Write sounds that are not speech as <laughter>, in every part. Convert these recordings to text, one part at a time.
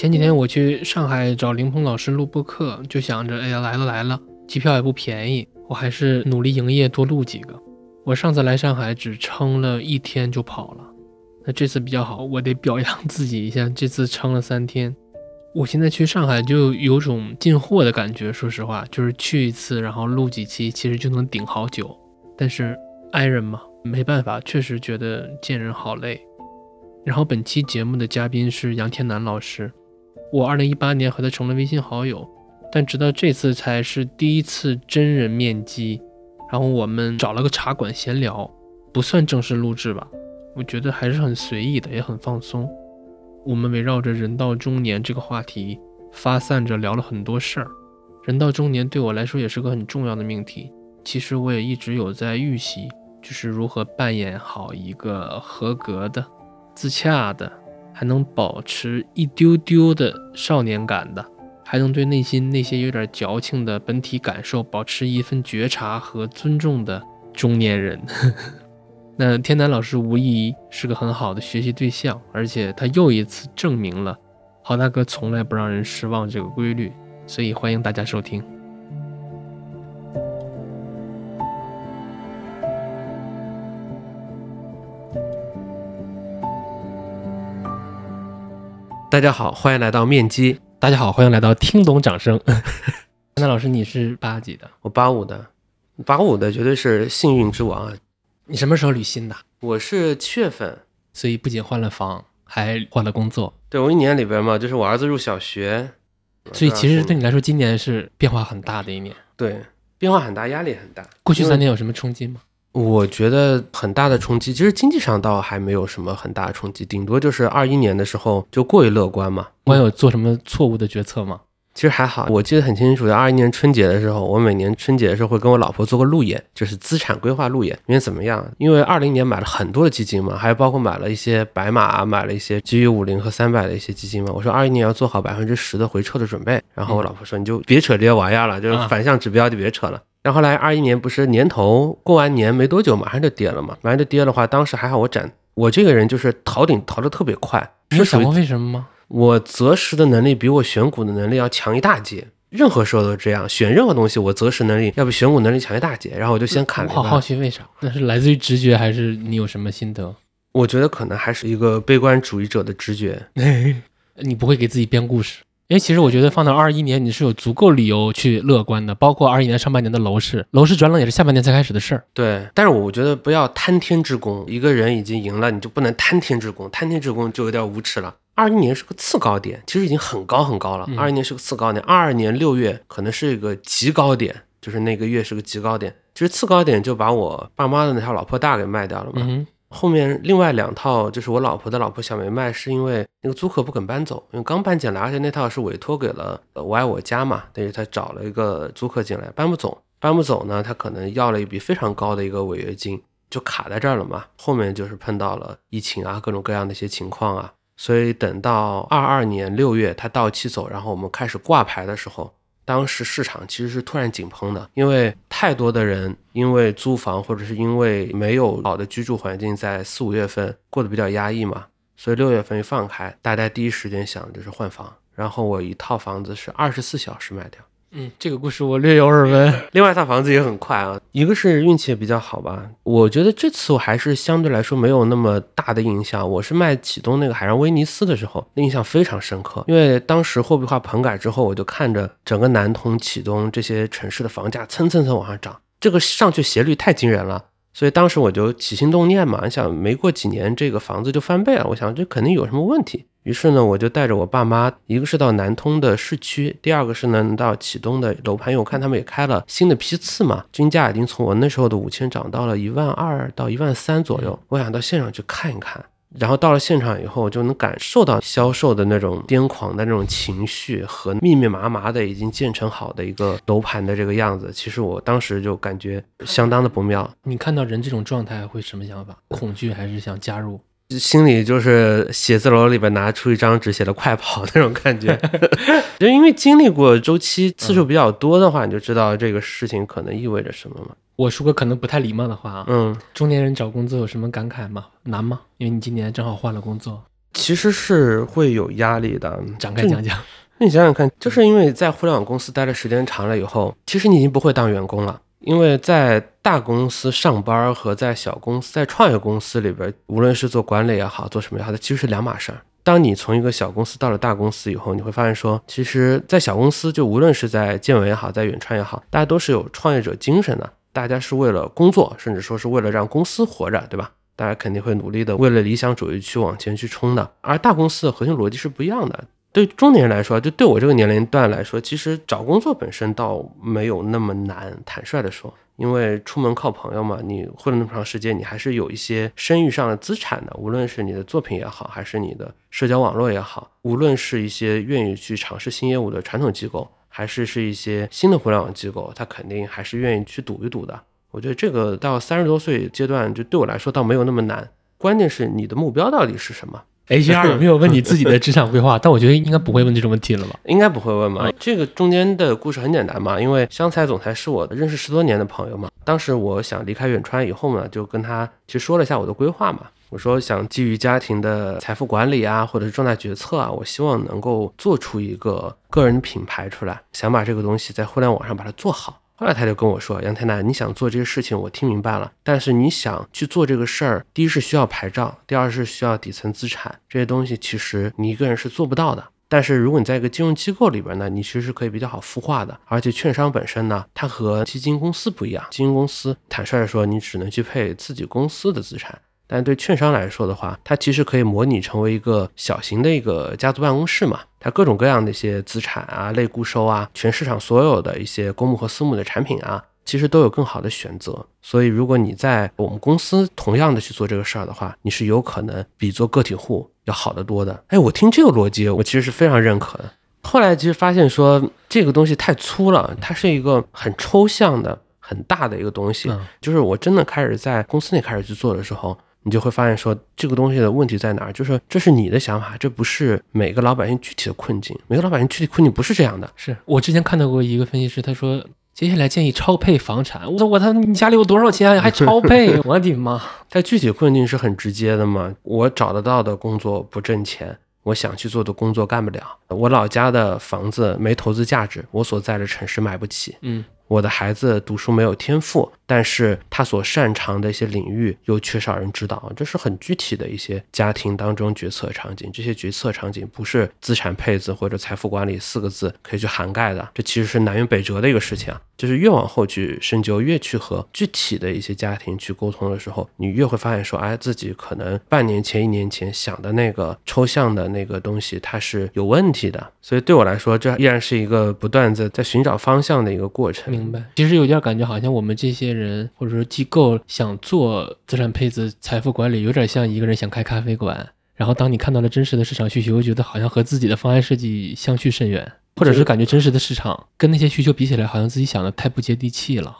前几天我去上海找林鹏老师录播课，就想着，哎呀，来了来了，机票也不便宜，我还是努力营业，多录几个。我上次来上海只撑了一天就跑了，那这次比较好，我得表扬自己一下，这次撑了三天。我现在去上海就有种进货的感觉，说实话，就是去一次，然后录几期，其实就能顶好久。但是爱人嘛，没办法，确实觉得见人好累。然后本期节目的嘉宾是杨天南老师。我二零一八年和他成了微信好友，但直到这次才是第一次真人面基。然后我们找了个茶馆闲聊，不算正式录制吧，我觉得还是很随意的，也很放松。我们围绕着人到中年这个话题发散着聊了很多事儿。人到中年对我来说也是个很重要的命题。其实我也一直有在预习，就是如何扮演好一个合格的、自洽的。还能保持一丢丢的少年感的，还能对内心那些有点矫情的本体感受保持一份觉察和尊重的中年人。<laughs> 那天南老师无疑是个很好的学习对象，而且他又一次证明了郝大哥从来不让人失望这个规律，所以欢迎大家收听。大家好，欢迎来到面基。大家好，欢迎来到听懂掌声。<laughs> 那老师，你是八几的？我八五的，八五的绝对是幸运之王啊！你什么时候履新的？我是七月份，所以不仅换了房，还换了工作。对我一年里边嘛，就是我儿子入小学，所以其实对你来说，今年是变化很大的一年。对，变化很大，压力很大。过去三年有什么冲击吗？我觉得很大的冲击，其实经济上倒还没有什么很大的冲击，顶多就是二一年的时候就过于乐观嘛。我有做什么错误的决策吗？其实还好，我记得很清楚，在二一年春节的时候，我每年春节的时候会跟我老婆做个路演，就是资产规划路演。因为怎么样？因为二零年买了很多的基金嘛，还有包括买了一些白马，买了一些基于五零和三百的一些基金嘛。我说二一年要做好百分之十的回撤的准备。然后我老婆说，你就别扯这些玩意儿了，就是反向指标就别扯了。然后来二一年不是年头过完年没多久，马上就跌了嘛。马上就跌的话，当时还好我斩，我这个人就是逃顶逃的特别快。你有想过为什么吗？我择时的能力比我选股的能力要强一大截。任何时候都这样，选任何东西我择时能力要比选股能力强一大截。然后我就先砍了。我好好奇为啥？那是来自于直觉还是你有什么心得？我觉得可能还是一个悲观主义者的直觉。<laughs> 你不会给自己编故事。因为其实我觉得放到二一年，你是有足够理由去乐观的，包括二一年上半年的楼市，楼市转冷也是下半年才开始的事儿。对，但是我觉得不要贪天之功，一个人已经赢了，你就不能贪天之功，贪天之功就有点无耻了。二一年是个次高点，其实已经很高很高了。二一年是个次高点，二二年六月可能是一个极高点，就是那个月是个极高点。其实次高点就把我爸妈的那条老破大给卖掉了嘛。后面另外两套就是我老婆的老婆小梅卖，是因为那个租客不肯搬走，因为刚搬进来，而且那套是委托给了呃我爱我家嘛，等于他找了一个租客进来，搬不走，搬不走呢，他可能要了一笔非常高的一个违约金，就卡在这儿了嘛。后面就是碰到了疫情啊，各种各样的一些情况啊，所以等到二二年六月他到期走，然后我们开始挂牌的时候。当时市场其实是突然紧绷的，因为太多的人因为租房或者是因为没有好的居住环境，在四五月份过得比较压抑嘛，所以六月份一放开，大家第一时间想的就是换房。然后我一套房子是二十四小时卖掉。嗯，这个故事我略有耳闻。<laughs> 另外一套房子也很快啊，一个是运气也比较好吧。我觉得这次我还是相对来说没有那么大的印象。我是卖启东那个海上威尼斯的时候，印象非常深刻，因为当时货币化棚改之后，我就看着整个南通、启东这些城市的房价蹭蹭蹭往上涨，这个上去斜率太惊人了。所以当时我就起心动念嘛，想没过几年这个房子就翻倍了，我想这肯定有什么问题。于是呢，我就带着我爸妈，一个是到南通的市区，第二个是呢到启东的楼盘，因为我看他们也开了新的批次嘛，均价已经从我那时候的五千涨到了一万二到一万三左右，我想到现场去看一看。然后到了现场以后，就能感受到销售的那种癫狂的那种情绪和密密麻麻的已经建成好的一个楼盘的这个样子。其实我当时就感觉相当的不妙。你看到人这种状态会什么想法？恐惧还是想加入？心里就是写字楼里边拿出一张纸写的快跑那种感觉，<laughs> 就因为经历过周期次数比较多的话，你就知道这个事情可能意味着什么嘛。我说个可能不太礼貌的话啊，嗯，中年人找工作有什么感慨吗？难吗？因为你今年正好换了工作。其实是会有压力的。展开讲讲。那你想想看，就是因为在互联网公司待的时间长了以后，其实你已经不会当员工了。因为在大公司上班和在小公司、在创业公司里边，无论是做管理也好，做什么也好，它其实是两码事儿。当你从一个小公司到了大公司以后，你会发现说，其实，在小公司就无论是在建伟也好，在远川也好，大家都是有创业者精神的，大家是为了工作，甚至说是为了让公司活着，对吧？大家肯定会努力的，为了理想主义去往前去冲的。而大公司的核心逻辑是不一样的。对中年人来说，就对我这个年龄段来说，其实找工作本身倒没有那么难。坦率的说，因为出门靠朋友嘛，你混了那么长时间，你还是有一些声誉上的资产的。无论是你的作品也好，还是你的社交网络也好，无论是一些愿意去尝试新业务的传统机构，还是是一些新的互联网机构，他肯定还是愿意去赌一赌的。我觉得这个到三十多岁阶段，就对我来说倒没有那么难。关键是你的目标到底是什么？HR 有没有问你自己的职场规划？<laughs> 但我觉得应该不会问这种问题了吧？应该不会问吧。这个中间的故事很简单嘛，因为香菜总裁是我认识十多年的朋友嘛。当时我想离开远川以后呢，就跟他其实说了一下我的规划嘛。我说想基于家庭的财富管理啊，或者是重大决策啊，我希望能够做出一个个人品牌出来，想把这个东西在互联网上把它做好。后来他就跟我说：“杨太太，你想做这些事情，我听明白了。但是你想去做这个事儿，第一是需要牌照，第二是需要底层资产，这些东西其实你一个人是做不到的。但是如果你在一个金融机构里边呢，你其实是可以比较好孵化的。而且券商本身呢，它和基金公司不一样，基金公司坦率的说，你只能去配自己公司的资产。”但对券商来说的话，它其实可以模拟成为一个小型的一个家族办公室嘛，它各种各样的一些资产啊、类固收啊，全市场所有的一些公募和私募的产品啊，其实都有更好的选择。所以，如果你在我们公司同样的去做这个事儿的话，你是有可能比做个体户要好得多的。哎，我听这个逻辑，我其实是非常认可的。后来其实发现说这个东西太粗了，它是一个很抽象的、很大的一个东西。就是我真的开始在公司内开始去做的时候。你就会发现，说这个东西的问题在哪儿？就是这是你的想法，这不是每个老百姓具体的困境。每个老百姓具体困境不是这样的。是我之前看到过一个分析师，他说接下来建议超配房产。我说我他你家里有多少钱还 <laughs> 超配？我的妈！<laughs> 他具体困境是很直接的嘛。我找得到的工作不挣钱，我想去做的工作干不了。我老家的房子没投资价值，我所在的城市买不起。嗯。我的孩子读书没有天赋，但是他所擅长的一些领域又缺少人指导，这是很具体的一些家庭当中决策场景。这些决策场景不是资产配置或者财富管理四个字可以去涵盖的，这其实是南辕北辙的一个事情啊。就是越往后去深究，越去和具体的一些家庭去沟通的时候，你越会发现说，哎，自己可能半年前、一年前想的那个抽象的那个东西，它是有问题的。所以对我来说，这依然是一个不断在在寻找方向的一个过程。明白。其实有点感觉，好像我们这些人或者说机构想做资产配置、财富管理，有点像一个人想开咖啡馆。然后当你看到了真实的市场需求，又觉得好像和自己的方案设计相去甚远。或者是感觉真实的市场跟那些需求比起来，好像自己想的太不接地气了。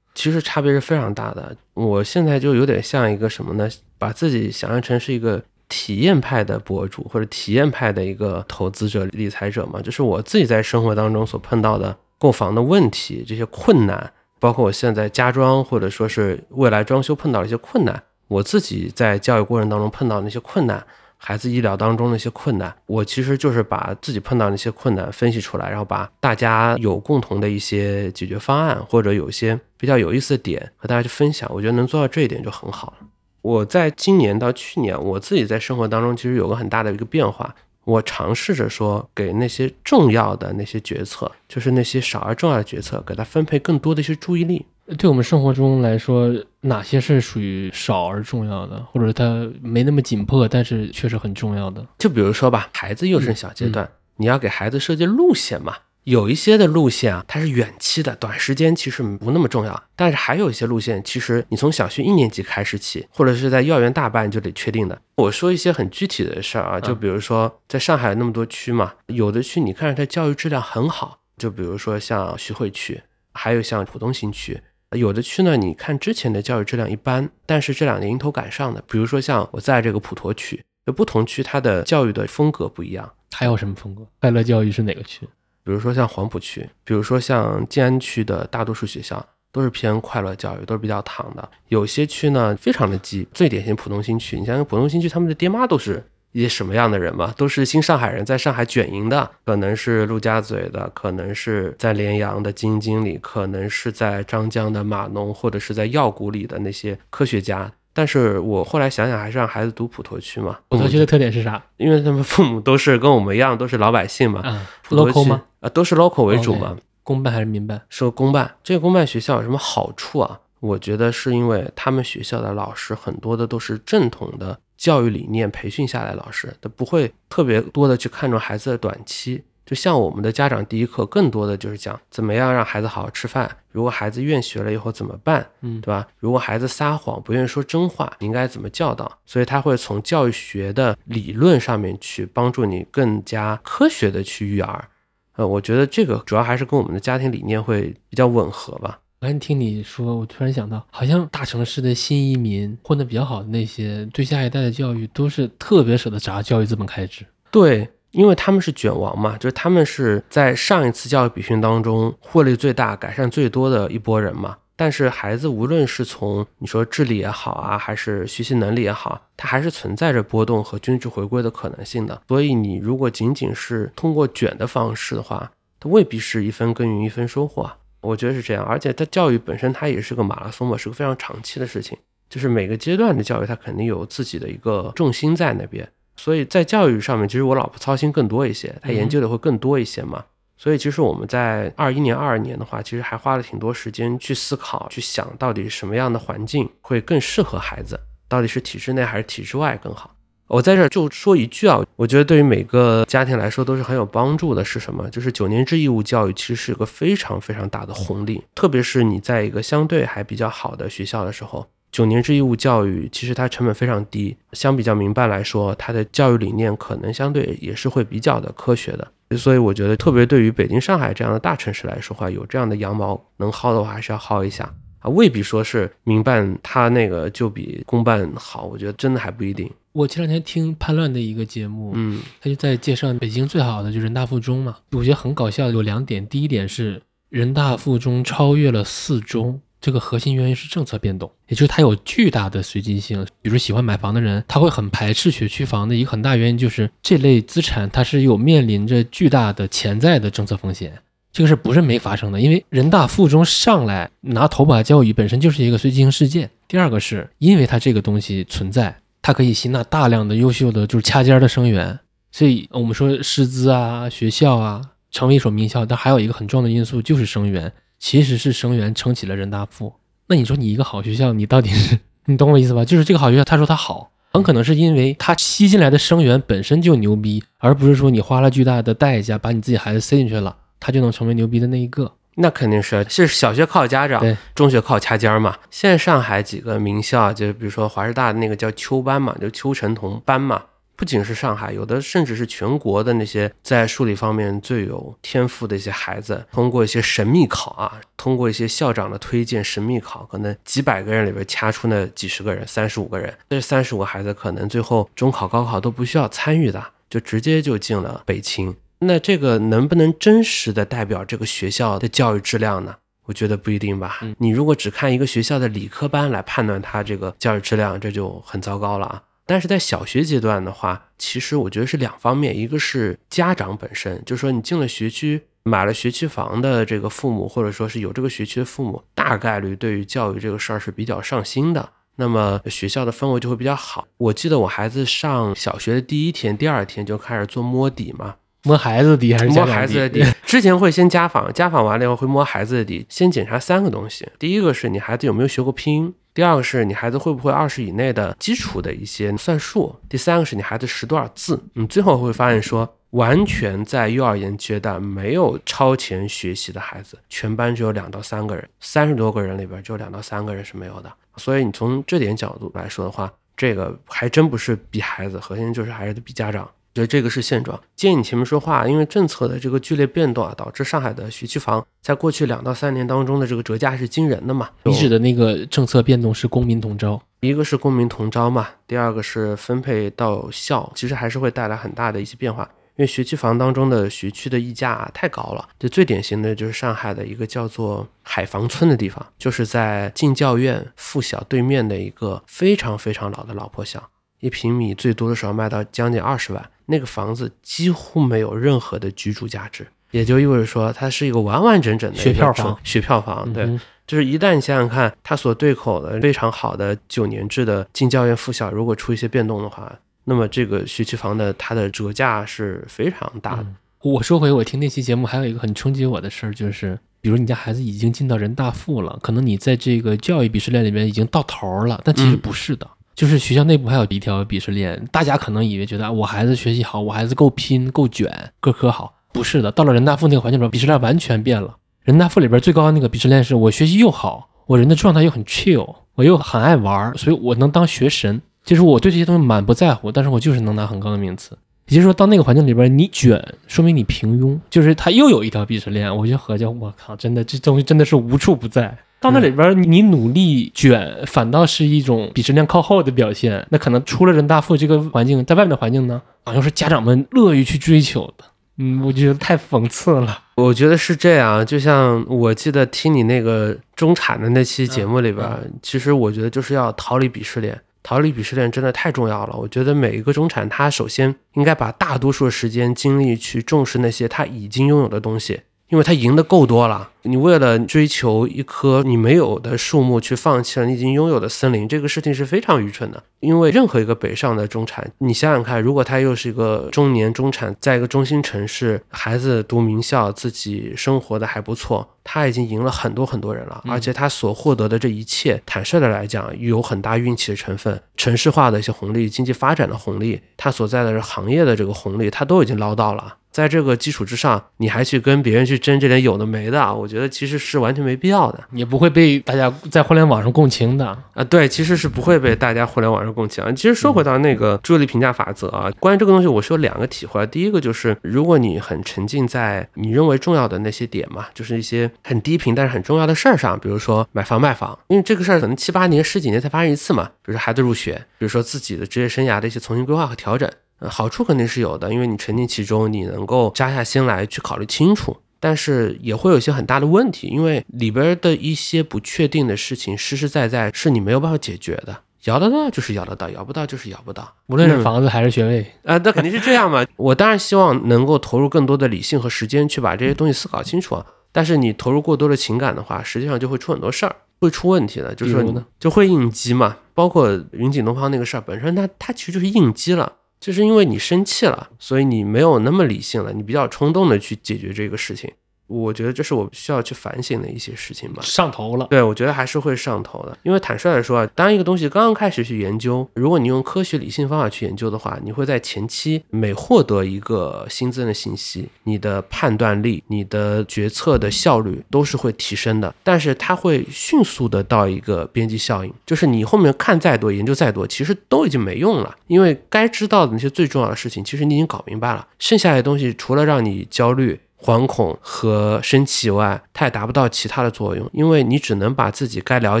其实差别是非常大的。我现在就有点像一个什么呢？把自己想象成是一个体验派的博主，或者体验派的一个投资者、理财者嘛。就是我自己在生活当中所碰到的购房的问题、这些困难，包括我现在家装或者说是未来装修碰到的一些困难，我自己在教育过程当中碰到那些困难。孩子医疗当中的一些困难，我其实就是把自己碰到那些困难分析出来，然后把大家有共同的一些解决方案，或者有一些比较有意思的点和大家去分享。我觉得能做到这一点就很好了。我在今年到去年，我自己在生活当中其实有个很大的一个变化，我尝试着说给那些重要的那些决策，就是那些少而重要的决策，给他分配更多的一些注意力。对我们生活中来说，哪些是属于少而重要的，或者它没那么紧迫，但是确实很重要的？就比如说吧，孩子幼升小阶段，你要给孩子设计路线嘛。有一些的路线啊，它是远期的，短时间其实不那么重要。但是还有一些路线，其实你从小学一年级开始起，或者是在幼儿园大班就得确定的。我说一些很具体的事儿啊，就比如说在上海那么多区嘛，有的区你看着它教育质量很好，就比如说像徐汇区，还有像浦东新区。有的区呢，你看之前的教育质量一般，但是这两年迎头赶上的，比如说像我在这个普陀区，就不同区它的教育的风格不一样。还有什么风格？快乐教育是哪个区？比如说像黄浦区，比如说像静安区的大多数学校都是偏快乐教育，都是比较躺的。有些区呢非常的鸡，最典型浦东新区，你像浦东新区，他们的爹妈都是。一些什么样的人嘛，都是新上海人，在上海卷营的，可能是陆家嘴的，可能是在连阳的基金经理，可能是在张江的码农，或者是在药谷里的那些科学家。但是我后来想想，还是让孩子读普陀区嘛。普陀区的特点是啥？因为他们父母都是跟我们一样，都是老百姓嘛。啊，local 吗？啊，都是 local 为主嘛。公办还是民办？是公办。这个公办学校有什么好处啊？我觉得是因为他们学校的老师很多的都是正统的教育理念培训下来，老师他不会特别多的去看重孩子的短期。就像我们的家长第一课，更多的就是讲怎么样让孩子好好吃饭。如果孩子厌学了以后怎么办？嗯，对吧？如果孩子撒谎，不愿意说真话，你应该怎么教导？所以他会从教育学的理论上面去帮助你更加科学的去育儿。呃，我觉得这个主要还是跟我们的家庭理念会比较吻合吧。刚才听你说，我突然想到，好像大城市的新移民混得比较好的那些，对下一代的教育都是特别舍得砸教育资本开支。对。因为他们是卷王嘛，就是他们是在上一次教育比训当中获利最大、改善最多的一波人嘛。但是孩子无论是从你说智力也好啊，还是学习能力也好，他还是存在着波动和均值回归的可能性的。所以你如果仅仅是通过卷的方式的话，它未必是一分耕耘一分收获啊。我觉得是这样，而且它教育本身它也是个马拉松嘛，是个非常长期的事情，就是每个阶段的教育它肯定有自己的一个重心在那边。所以在教育上面，其实我老婆操心更多一些，她研究的会更多一些嘛。所以其实我们在二一年、二二年的话，其实还花了挺多时间去思考、去想到底什么样的环境会更适合孩子，到底是体制内还是体制外更好。我在这就说一句啊，我觉得对于每个家庭来说都是很有帮助的，是什么？就是九年制义务教育其实是一个非常非常大的红利，特别是你在一个相对还比较好的学校的时候。九年制义务教育其实它成本非常低，相比较民办来说，它的教育理念可能相对也是会比较的科学的。所以我觉得，特别对于北京、上海这样的大城市来说话，有这样的羊毛能薅的话，还是要薅一下啊。未必说是民办它那个就比公办好，我觉得真的还不一定。我前两天听叛乱的一个节目，嗯，他就在介绍北京最好的就人大附中嘛。我觉得很搞笑，有两点，第一点是人大附中超越了四中。这个核心原因是政策变动，也就是它有巨大的随机性。比如喜欢买房的人，他会很排斥学区房的一个很大原因就是这类资产它是有面临着巨大的潜在的政策风险。这个事不是没发生的？因为人大附中上来拿头把教育本身就是一个随机性事件。第二个是因为它这个东西存在，它可以吸纳大量的优秀的就是掐尖的生源，所以我们说师资啊、学校啊成为一所名校，但还有一个很重要的因素就是生源。其实是生源撑起了人大附，那你说你一个好学校，你到底是你懂我意思吧？就是这个好学校，他说他好，很可能是因为他吸进来的生源本身就牛逼，而不是说你花了巨大的代价把你自己孩子塞进去了，他就能成为牛逼的那一个。那肯定是，是小学靠家长，中学靠掐尖儿嘛。现在上海几个名校，就比如说华师大的那个叫邱班嘛，就邱晨同班嘛。不仅是上海，有的甚至是全国的那些在数理方面最有天赋的一些孩子，通过一些神秘考啊，通过一些校长的推荐，神秘考可能几百个人里边掐出那几十个人，三十五个人，这三十五个孩子可能最后中考、高考都不需要参与的，就直接就进了北清。那这个能不能真实的代表这个学校的教育质量呢？我觉得不一定吧。你如果只看一个学校的理科班来判断它这个教育质量，这就很糟糕了啊。但是在小学阶段的话，其实我觉得是两方面，一个是家长本身，就是说你进了学区，买了学区房的这个父母，或者说是有这个学区的父母，大概率对于教育这个事儿是比较上心的，那么学校的氛围就会比较好。我记得我孩子上小学的第一天、第二天就开始做摸底嘛，摸孩子的底还是摸孩子的底？之前会先家访，家访完了以后会摸孩子的底，先检查三个东西，第一个是你孩子有没有学过拼音。第二个是你孩子会不会二十以内的基础的一些算术？第三个是你孩子识多少字？你最后会发现说，完全在幼儿园阶段没有超前学习的孩子，全班只有两到三个人，三十多个人里边只有两到三个人是没有的。所以你从这点角度来说的话，这个还真不是比孩子，核心就是还是比家长。觉得这个是现状。建议你前面说话，因为政策的这个剧烈变动啊，导致上海的学区房在过去两到三年当中的这个折价是惊人的嘛。你指的那个政策变动是公民同招，一个是公民同招嘛，第二个是分配到校，其实还是会带来很大的一些变化。因为学区房当中的学区的溢价太高了，就最典型的就是上海的一个叫做海防村的地方，就是在进教院附小对面的一个非常非常老的老破小。一平米最多的时候卖到将近二十万，那个房子几乎没有任何的居住价值，也就意味着说它是一个完完整整的学票房，学票房，对。嗯就是一旦你想想看，它所对口的非常好的九年制的进教院附小，如果出一些变动的话，那么这个学区房的它的折价是非常大的。我说回我听那期节目，还有一个很冲击我的事儿，就是比如你家孩子已经进到人大附了，可能你在这个教育鄙视链里面已经到头了，但其实不是的，就是学校内部还有一条鄙视链，大家可能以为觉得我孩子学习好，我孩子够拼够卷，各科好，不是的，到了人大附那个环境里边，鄙视链完全变了。人大附里边最高的那个鄙视链是我学习又好，我人的状态又很 chill，我又很爱玩，所以我能当学神。就是我对这些东西满不在乎，但是我就是能拿很高的名次。也就是说，到那个环境里边，你卷说明你平庸，就是他又有一条鄙视链。我就合计，我靠，真的这东西真的是无处不在。到那里边，你努力卷，反倒是一种比质量靠后的表现。那可能出了人大附这个环境，在外面的环境呢，好像是家长们乐于去追求的。嗯，我觉得太讽刺了。我觉得是这样，就像我记得听你那个中产的那期节目里边，其实我觉得就是要逃离鄙视链，逃离鄙视链真的太重要了。我觉得每一个中产，他首先应该把大多数的时间精力去重视那些他已经拥有的东西。因为他赢的够多了，你为了追求一棵你没有的树木，去放弃了你已经拥有的森林，这个事情是非常愚蠢的。因为任何一个北上的中产，你想想看，如果他又是一个中年中产，在一个中心城市，孩子读名校，自己生活的还不错，他已经赢了很多很多人了，而且他所获得的这一切，坦率的来讲，有很大运气的成分，城市化的一些红利，经济发展的红利，他所在的行业的这个红利，他都已经捞到了。在这个基础之上，你还去跟别人去争这点有的没的，我觉得其实是完全没必要的，也不会被大家在互联网上共情的啊。对，其实是不会被大家互联网上共情。其实说回到那个注意力评价法则啊，关于这个东西，我是有两个体会。第一个就是，如果你很沉浸在你认为重要的那些点嘛，就是一些很低频但是很重要的事儿上，比如说买房卖房，因为这个事儿可能七八年、十几年才发生一次嘛。比如说孩子入学，比如说自己的职业生涯的一些重新规划和调整。呃，<laughs> 好处肯定是有的，因为你沉浸其中，你能够扎下心来去考虑清楚。但是也会有一些很大的问题，因为里边的一些不确定的事情，实实在在是你没有办法解决的。摇得到就是摇得到，摇不到就是摇不到。无论是房子还是学位，<laughs> 啊，那肯定是这样嘛。我当然希望能够投入更多的理性和时间去把这些东西思考清楚。但是你投入过多的情感的话，实际上就会出很多事儿，会出问题的。就是说，就会应激嘛。包括云锦东方那个事儿本身，它它其实就是应激了。就是因为你生气了，所以你没有那么理性了，你比较冲动的去解决这个事情。我觉得这是我需要去反省的一些事情吧。上头了，对我觉得还是会上头的。因为坦率来说啊，当一个东西刚刚开始去研究，如果你用科学理性方法去研究的话，你会在前期每获得一个新增的信息，你的判断力、你的决策的效率都是会提升的。但是它会迅速的到一个边际效应，就是你后面看再多、研究再多，其实都已经没用了。因为该知道的那些最重要的事情，其实你已经搞明白了。剩下的东西，除了让你焦虑。惶恐和生气以外，它也达不到其他的作用，因为你只能把自己该了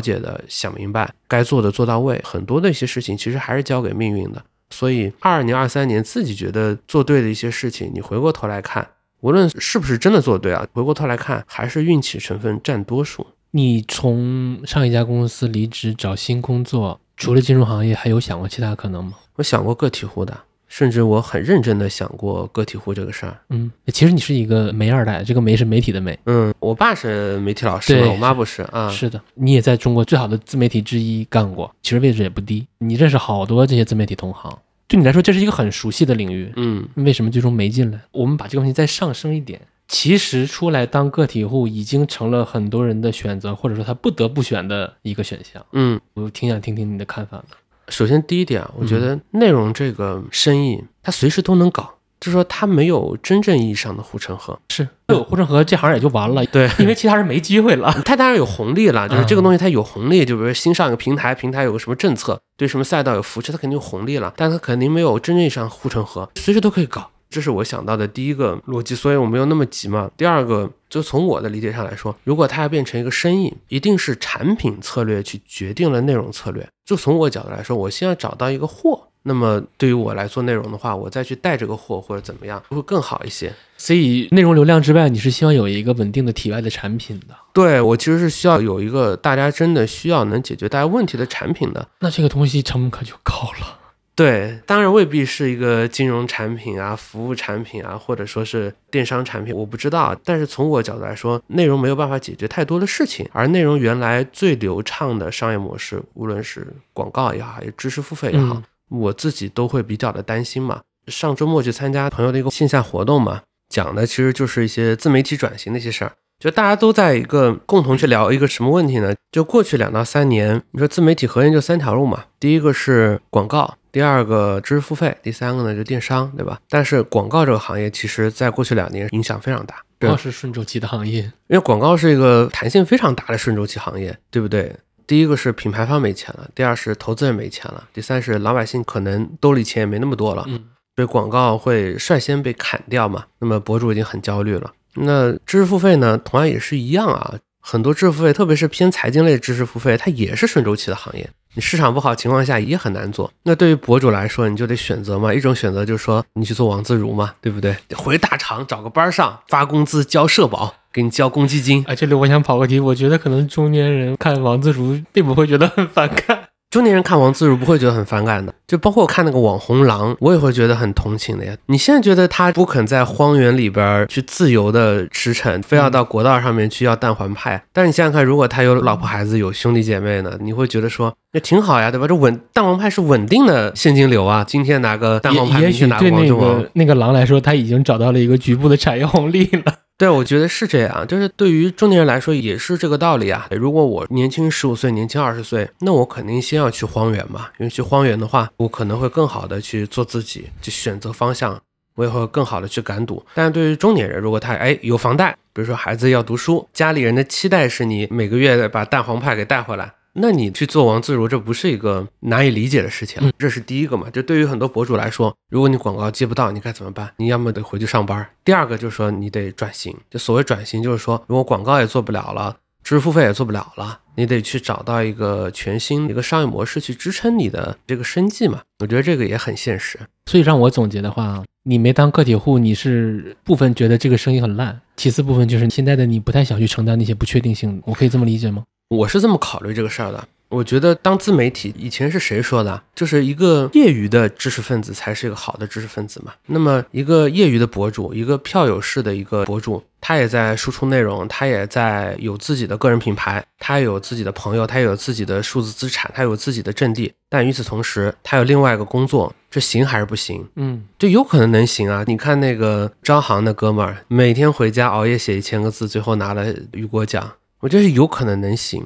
解的想明白，该做的做到位。很多的一些事情其实还是交给命运的。所以，二二年、二三年自己觉得做对的一些事情，你回过头来看，无论是不是真的做对啊，回过头来看，还是运气成分占多数。你从上一家公司离职找新工作，除了金融行业，还有想过其他可能吗？我想过个体户的。甚至我很认真的想过个体户这个事儿。嗯，其实你是一个媒二代，这个媒是媒体的媒。嗯，我爸是媒体老师，我妈不是啊。是的，你也在中国最好的自媒体之一干过，其实位置也不低。你认识好多这些自媒体同行，对你来说这是一个很熟悉的领域。嗯，为什么最终没进来？我们把这个问题再上升一点，其实出来当个体户已经成了很多人的选择，或者说他不得不选的一个选项。嗯，我挺想听听你的看法的。首先，第一点啊，我觉得内容这个生意，它随时都能搞，就是说它没有真正意义上的护城河。是有护城河，这行也就完了。对，因为其他人没机会了。它当然有红利了，就是这个东西它有红利，就比如新上一个平台，平台有个什么政策，对什么赛道有扶持，它肯定有红利了。但它肯定没有真正意义上护城河，随时都可以搞。这是我想到的第一个逻辑，所以我没有那么急嘛。第二个，就从我的理解上来说，如果它要变成一个生意，一定是产品策略去决定了内容策略。就从我角度来说，我先要找到一个货，那么对于我来做内容的话，我再去带这个货或者怎么样，会更好一些。所以，内容流量之外，你是希望有一个稳定的体外的产品的。对我其实是需要有一个大家真的需要能解决大家问题的产品的。那这个东西成本可就高了。对，当然未必是一个金融产品啊、服务产品啊，或者说是电商产品，我不知道。但是从我角度来说，内容没有办法解决太多的事情，而内容原来最流畅的商业模式，无论是广告也好，还是知识付费也好，我自己都会比较的担心嘛。上周末去参加朋友的一个线下活动嘛，讲的其实就是一些自媒体转型的一些事儿。就大家都在一个共同去聊一个什么问题呢？就过去两到三年，你说自媒体核心就三条路嘛，第一个是广告，第二个知识付费，第三个呢就电商，对吧？但是广告这个行业，其实在过去两年影响非常大。广告是顺周期的行业，因为广告是一个弹性非常大的顺周期行业，对不对？第一个是品牌方没钱了，第二是投资人没钱了，第三是老百姓可能兜里钱也没那么多了，嗯，所以广告会率先被砍掉嘛。那么博主已经很焦虑了。那知识付费呢，同样也是一样啊。很多知识付费，特别是偏财经类知识付费，它也是顺周期的行业。你市场不好情况下也很难做。那对于博主来说，你就得选择嘛。一种选择就是说，你去做王自如嘛，对不对？回大厂找个班上，发工资交社保，给你交公积金。啊，这里我想跑个题，我觉得可能中年人看王自如并不会觉得很反感。中年人看王自如不会觉得很反感的，就包括我看那个网红狼，我也会觉得很同情的呀。你现在觉得他不肯在荒原里边去自由的驰骋，非要到国道上面去要蛋黄派，但是你想想看，如果他有老婆孩子有兄弟姐妹呢，你会觉得说那挺好呀，对吧？这稳蛋黄派是稳定的现金流啊，今天拿个蛋黄派，明天拿个王中王。那个狼来说，他已经找到了一个局部的产业红利了。<laughs> 对，我觉得是这样，就是对于中年人来说也是这个道理啊。如果我年轻十五岁，年轻二十岁，那我肯定先要去荒原嘛，因为去荒原的话，我可能会更好的去做自己，去选择方向，我也会更好的去敢赌。但是对于中年人，如果他哎有房贷，比如说孩子要读书，家里人的期待是你每个月把蛋黄派给带回来。那你去做王自如，这不是一个难以理解的事情。这是第一个嘛？就对于很多博主来说，如果你广告接不到，你该怎么办？你要么得回去上班。第二个就是说，你得转型。就所谓转型，就是说，如果广告也做不了了，知识付费也做不了了，你得去找到一个全新一个商业模式去支撑你的这个生计嘛。我觉得这个也很现实。所以让我总结的话，你没当个体户，你是部分觉得这个生意很烂，其次部分就是现在的你不太想去承担那些不确定性。我可以这么理解吗？我是这么考虑这个事儿的。我觉得当自媒体，以前是谁说的？就是一个业余的知识分子才是一个好的知识分子嘛。那么一个业余的博主，一个票友式的一个博主，他也在输出内容，他也在有自己的个人品牌，他有自己的朋友，他有自己的数字资产，他有自己的阵地。但与此同时，他有另外一个工作，这行还是不行？嗯，这有可能能行啊。你看那个张航那哥们儿，每天回家熬夜写一千个字，最后拿了雨果奖，我觉得有可能能行。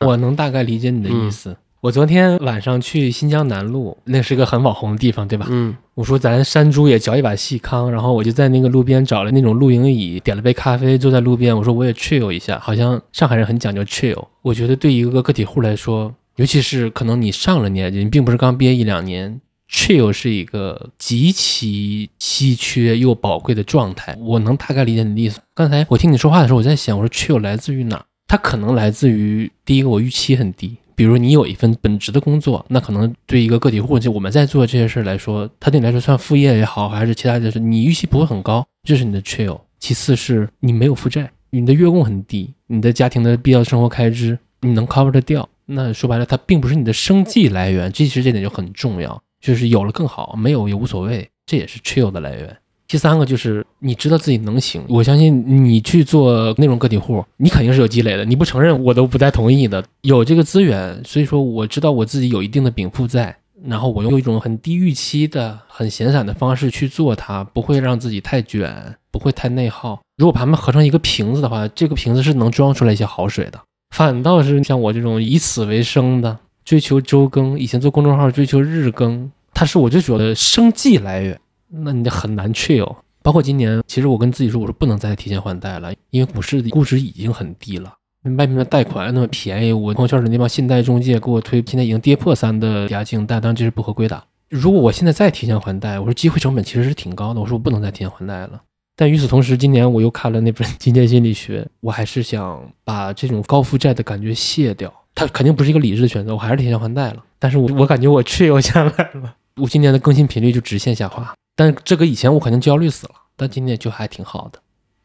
我能大概理解你的意思。我昨天晚上去新疆南路，那是个很网红的地方，对吧？嗯。我说咱山猪也嚼一把细糠，然后我就在那个路边找了那种露营椅，点了杯咖啡，坐在路边。我说我也 chill 一下，好像上海人很讲究 chill。我觉得对一个个体户来说，尤其是可能你上了年纪，你并不是刚毕业一两年，chill 是一个极其稀缺又宝贵的状态。我能大概理解你的意思。刚才我听你说话的时候，我在想，我说 chill 来自于哪？它可能来自于第一个，我预期很低。比如你有一份本职的工作，那可能对一个个体户，就我们在做这些事儿来说，它对你来说算副业也好，还是其他的事，你预期不会很高，这是你的 chill。其次是你没有负债，你的月供很低，你的家庭的必要生活开支你能 cover 得掉。那说白了，它并不是你的生计来源，这其实这点就很重要。就是有了更好，没有也无所谓，这也是 chill 的来源。第三个就是你知道自己能行，我相信你去做那种个体户，你肯定是有积累的。你不承认，我都不太同意的。有这个资源，所以说我知道我自己有一定的禀赋在，然后我用一种很低预期的、很闲散的方式去做它，不会让自己太卷，不会太内耗。如果把它们合成一个瓶子的话，这个瓶子是能装出来一些好水的。反倒是像我这种以此为生的，追求周更，以前做公众号追求日更，它是我最主要的生计来源。那你就很难去哦。包括今年，其实我跟自己说，我说不能再提前还贷了，因为股市的估值已经很低了，外面的贷款那么便宜，我朋友圈里那帮信贷中介给我推，现在已经跌破三的抵押金贷，当然这是不合规的。如果我现在再提前还贷，我说机会成本其实是挺高的，我说我不能再提前还贷了。但与此同时，今年我又看了那本《<laughs> 金钱心理学》，我还是想把这种高负债的感觉卸掉。它肯定不是一个理智的选择，我还是提前还贷了。但是我我感觉我却又下来了，我今年的更新频率就直线下滑。但这个以前我肯定焦虑死了，但今年就还挺好的。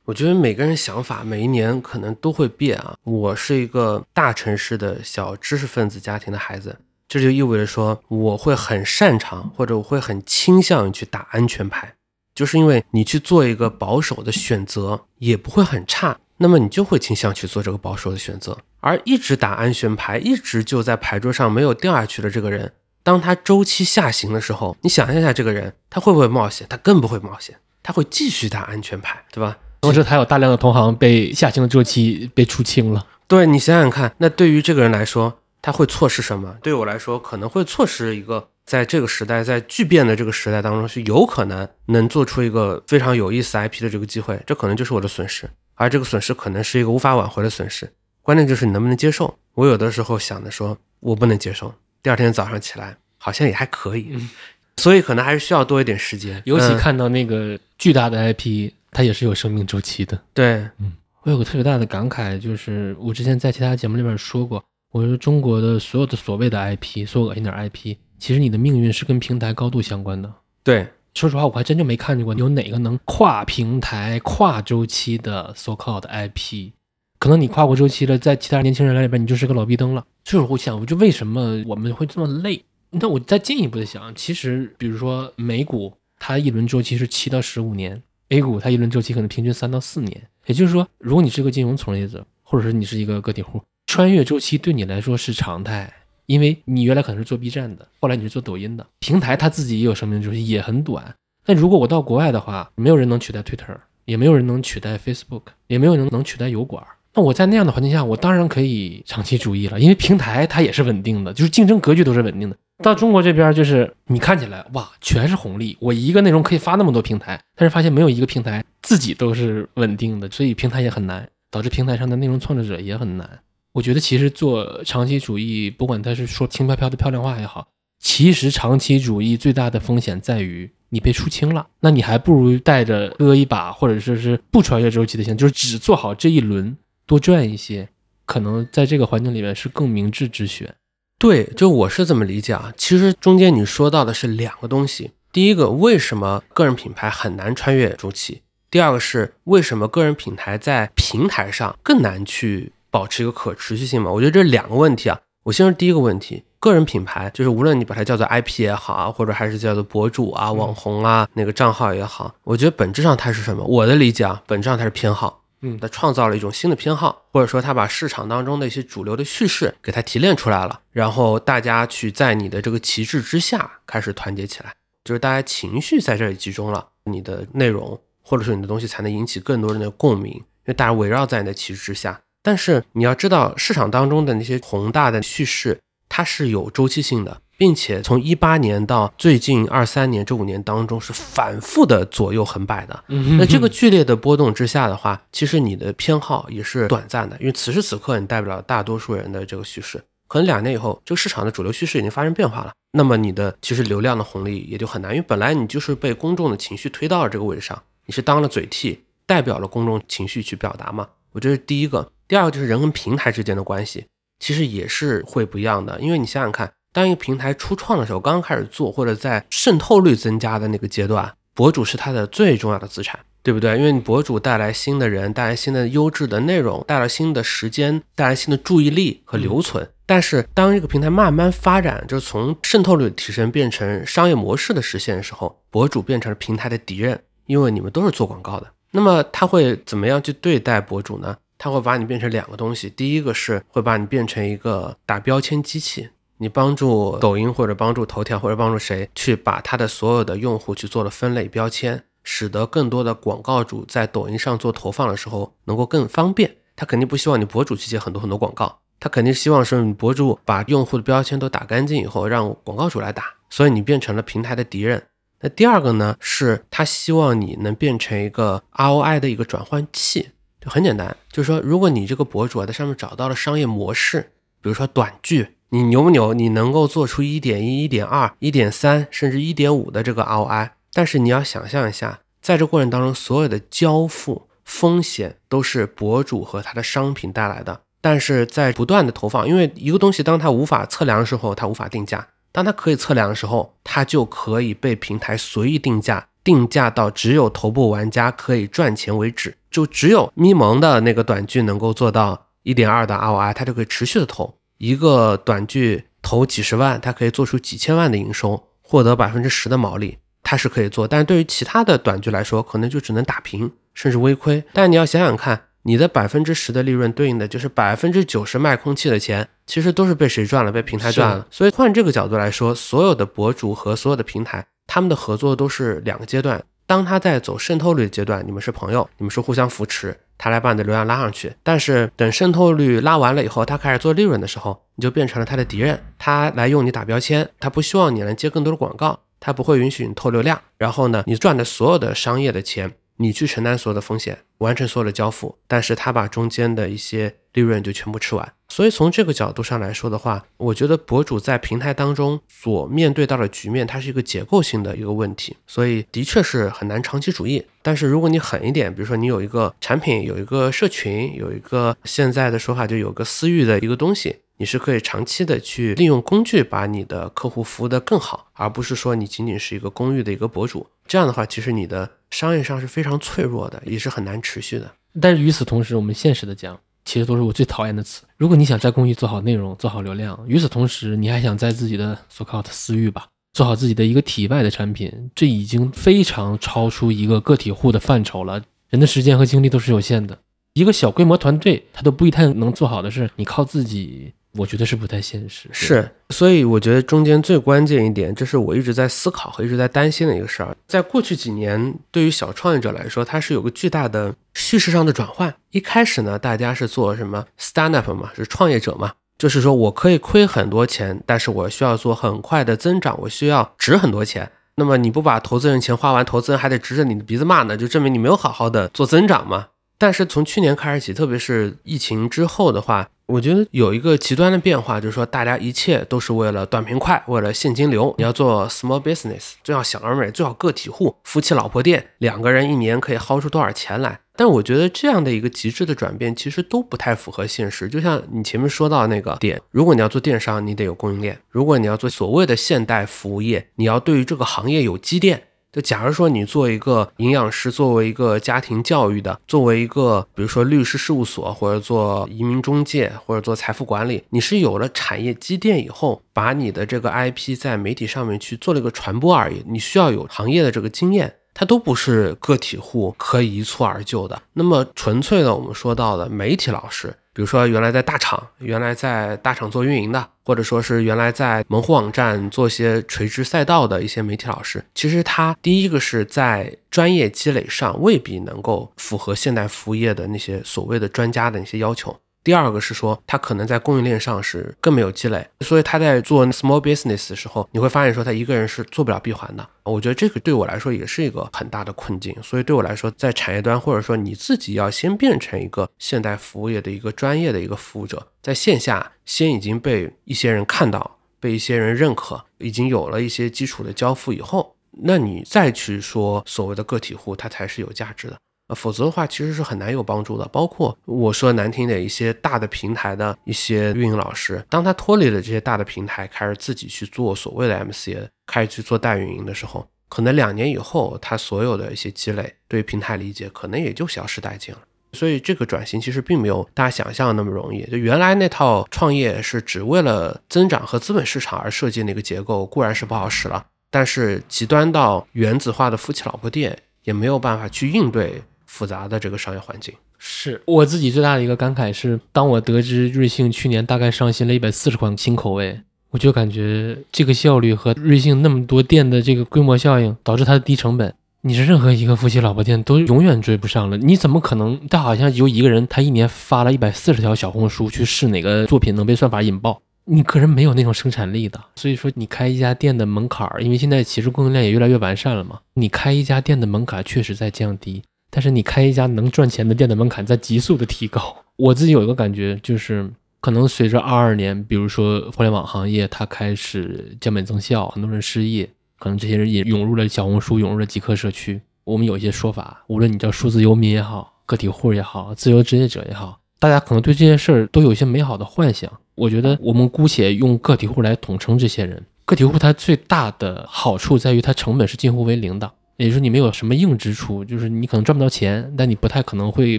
我觉得每个人想法每一年可能都会变啊。我是一个大城市的小知识分子家庭的孩子，这就意味着说我会很擅长或者我会很倾向于去打安全牌，就是因为你去做一个保守的选择也不会很差，那么你就会倾向去做这个保守的选择。而一直打安全牌，一直就在牌桌上没有掉下去的这个人，当他周期下行的时候，你想象一下，这个人他会不会冒险？他更不会冒险，他会继续打安全牌，对吧？同时，他有大量的同行被下行的周期被出清了。对你想想看，那对于这个人来说，他会错失什么？对我来说，可能会错失一个在这个时代，在巨变的这个时代当中，是有可能能做出一个非常有意思 IP 的这个机会，这可能就是我的损失，而这个损失可能是一个无法挽回的损失。关键就是你能不能接受。我有的时候想的说，我不能接受。第二天早上起来，好像也还可以，嗯所以可能还是需要多一点时间。尤其看到那个巨大的 IP，它也是有生命周期的。对，嗯，我有个特别大的感慨，就是我之前在其他节目里面说过，我说中国的所有的所谓的 IP，所有恶心点 IP，其实你的命运是跟平台高度相关的。对，说实话，我还真就没看见过有哪个能跨平台、跨周期的 so called IP。可能你跨过周期了，在其他年轻人来里边，你就是个老逼灯了。就是我想，我就为什么我们会这么累？那我再进一步的想，其实比如说美股，它一轮周期是七到十五年；A 股它一轮周期可能平均三到四年。也就是说，如果你是个金融从业者，或者是你是一个个体户，穿越周期对你来说是常态，因为你原来可能是做 B 站的，后来你是做抖音的，平台它自己也有生命周期，也很短。但如果我到国外的话，没有人能取代 Twitter，也没有人能取代 Facebook，也没有人能取代油管。那我在那样的环境下，我当然可以长期主义了，因为平台它也是稳定的，就是竞争格局都是稳定的。到中国这边，就是你看起来哇，全是红利，我一个内容可以发那么多平台，但是发现没有一个平台自己都是稳定的，所以平台也很难，导致平台上的内容创作者也很难。我觉得其实做长期主义，不管他是说轻飘飘的漂亮话也好，其实长期主义最大的风险在于你被出清了，那你还不如带着割一把，或者说是不穿越周期的心，就是只做好这一轮。多赚一些，可能在这个环境里面是更明智之选。对，就我是这么理解啊。其实中间你说到的是两个东西，第一个，为什么个人品牌很难穿越周期？第二个是为什么个人品牌在平台上更难去保持一个可持续性嘛？我觉得这两个问题啊。我先说第一个问题，个人品牌就是无论你把它叫做 IP 也好啊，或者还是叫做博主啊、网红啊那个账号也好，我觉得本质上它是什么？我的理解啊，本质上它是偏好。嗯，他创造了一种新的偏好，或者说他把市场当中的一些主流的叙事给它提炼出来了，然后大家去在你的这个旗帜之下开始团结起来，就是大家情绪在这里集中了，你的内容或者说你的东西才能引起更多人的共鸣，因为大家围绕在你的旗帜之下。但是你要知道，市场当中的那些宏大的叙事，它是有周期性的。并且从一八年到最近二三年这五年当中是反复的左右横摆的，那这个剧烈的波动之下的话，其实你的偏好也是短暂的，因为此时此刻你代表了大多数人的这个叙事，可能两年以后这个市场的主流趋势已经发生变化了，那么你的其实流量的红利也就很难，因为本来你就是被公众的情绪推到了这个位置上，你是当了嘴替，代表了公众情绪去表达嘛，我这是第一个，第二个就是人跟平台之间的关系，其实也是会不一样的，因为你想想看。当一个平台初创的时候，刚刚开始做，或者在渗透率增加的那个阶段，博主是它的最重要的资产，对不对？因为你博主带来新的人，带来新的优质的内容，带来新的时间，带来新的注意力和留存。但是，当一个平台慢慢发展，就是从渗透率提升变成商业模式的实现的时候，博主变成了平台的敌人，因为你们都是做广告的。那么他会怎么样去对待博主呢？他会把你变成两个东西，第一个是会把你变成一个打标签机器。你帮助抖音或者帮助头条或者帮助谁去把他的所有的用户去做了分类标签，使得更多的广告主在抖音上做投放的时候能够更方便。他肯定不希望你博主去接很多很多广告，他肯定希望是你博主把用户的标签都打干净以后，让广告主来打。所以你变成了平台的敌人。那第二个呢，是他希望你能变成一个 ROI 的一个转换器。就很简单，就是说，如果你这个博主啊在上面找到了商业模式，比如说短剧。你牛不牛？你能够做出一点一、一点二、一点三，甚至一点五的这个 ROI，但是你要想象一下，在这过程当中，所有的交付风险都是博主和他的商品带来的。但是在不断的投放，因为一个东西当它无法测量的时候，它无法定价；当它可以测量的时候，它就可以被平台随意定价，定价到只有头部玩家可以赚钱为止。就只有咪蒙的那个短剧能够做到一点二的 ROI，它就可以持续的投。一个短剧投几十万，它可以做出几千万的营收，获得百分之十的毛利，它是可以做。但是对于其他的短剧来说，可能就只能打平，甚至微亏。但你要想想看，你的百分之十的利润对应的就是百分之九十卖空气的钱，其实都是被谁赚了？被平台赚了。所以换这个角度来说，所有的博主和所有的平台，他们的合作都是两个阶段。当他在走渗透率的阶段，你们是朋友，你们是互相扶持，他来把你的流量拉上去。但是等渗透率拉完了以后，他开始做利润的时候，你就变成了他的敌人，他来用你打标签，他不希望你能接更多的广告，他不会允许你透流量。然后呢，你赚的所有的商业的钱，你去承担所有的风险，完成所有的交付，但是他把中间的一些利润就全部吃完。所以从这个角度上来说的话，我觉得博主在平台当中所面对到的局面，它是一个结构性的一个问题，所以的确是很难长期主义。但是如果你狠一点，比如说你有一个产品，有一个社群，有一个现在的说法就有个私域的一个东西，你是可以长期的去利用工具把你的客户服务的更好，而不是说你仅仅是一个公域的一个博主。这样的话，其实你的商业上是非常脆弱的，也是很难持续的。但是与此同时，我们现实的讲。其实都是我最讨厌的词。如果你想在公益做好内容、做好流量，与此同时你还想在自己的所靠的私域吧，做好自己的一个体外的产品，这已经非常超出一个个体户的范畴了。人的时间和精力都是有限的，一个小规模团队他都不一定能做好的事，你靠自己。我觉得是不太现实，是，所以我觉得中间最关键一点，这是我一直在思考和一直在担心的一个事儿。在过去几年，对于小创业者来说，它是有个巨大的叙事上的转换。一开始呢，大家是做什么 stand up 嘛，是创业者嘛，就是说我可以亏很多钱，但是我需要做很快的增长，我需要值很多钱。那么你不把投资人钱花完，投资人还得指着你的鼻子骂呢，就证明你没有好好的做增长嘛。但是从去年开始起，特别是疫情之后的话。我觉得有一个极端的变化，就是说大家一切都是为了短平快，为了现金流。你要做 small business，最好小而美，最好个体户、夫妻老婆店，两个人一年可以薅出多少钱来？但我觉得这样的一个极致的转变，其实都不太符合现实。就像你前面说到那个点，如果你要做电商，你得有供应链；如果你要做所谓的现代服务业，你要对于这个行业有积淀。就假如说你做一个营养师，作为一个家庭教育的，作为一个比如说律师事务所，或者做移民中介，或者做财富管理，你是有了产业积淀以后，把你的这个 IP 在媒体上面去做了一个传播而已。你需要有行业的这个经验，它都不是个体户可以一蹴而就的。那么纯粹的，我们说到的媒体老师。比如说，原来在大厂，原来在大厂做运营的，或者说是原来在门户网站做些垂直赛道的一些媒体老师，其实他第一个是在专业积累上未必能够符合现代服务业的那些所谓的专家的那些要求。第二个是说，他可能在供应链上是更没有积累，所以他在做 small business 的时候，你会发现说他一个人是做不了闭环的。我觉得这个对我来说也是一个很大的困境。所以对我来说，在产业端或者说你自己要先变成一个现代服务业的一个专业的一个服务者，在线下先已经被一些人看到，被一些人认可，已经有了一些基础的交付以后，那你再去说所谓的个体户，它才是有价值的。呃，否则的话，其实是很难有帮助的。包括我说难听点，一些大的平台的一些运营老师，当他脱离了这些大的平台，开始自己去做所谓的 MCN，开始去做代运营的时候，可能两年以后，他所有的一些积累，对平台理解，可能也就消失殆尽了。所以这个转型其实并没有大家想象的那么容易。就原来那套创业是只为了增长和资本市场而设计那个结构，固然是不好使了，但是极端到原子化的夫妻老婆店，也没有办法去应对。复杂的这个商业环境，是我自己最大的一个感慨是，当我得知瑞幸去年大概上新了一百四十款新口味，我就感觉这个效率和瑞幸那么多店的这个规模效应，导致它的低成本，你是任何一个夫妻老婆店都永远追不上了。你怎么可能？他好像有一个人，他一年发了一百四十条小红书去试哪个作品能被算法引爆，你个人没有那种生产力的。所以说，你开一家店的门槛儿，因为现在其实供应链也越来越完善了嘛，你开一家店的门槛确实在降低。但是你开一家能赚钱的店的门槛在急速的提高。<laughs> 我自己有一个感觉，就是可能随着二二年，比如说互联网行业它开始降本增效，很多人失业，可能这些人也涌入了小红书，涌入了极客社区。我们有一些说法，无论你叫数字游民也好，个体户也好，自由职业者也好，大家可能对这些事儿都有一些美好的幻想。我觉得我们姑且用个体户来统称这些人。个体户它最大的好处在于它成本是近乎为零的。也就是说，你没有什么硬支出，就是你可能赚不到钱，但你不太可能会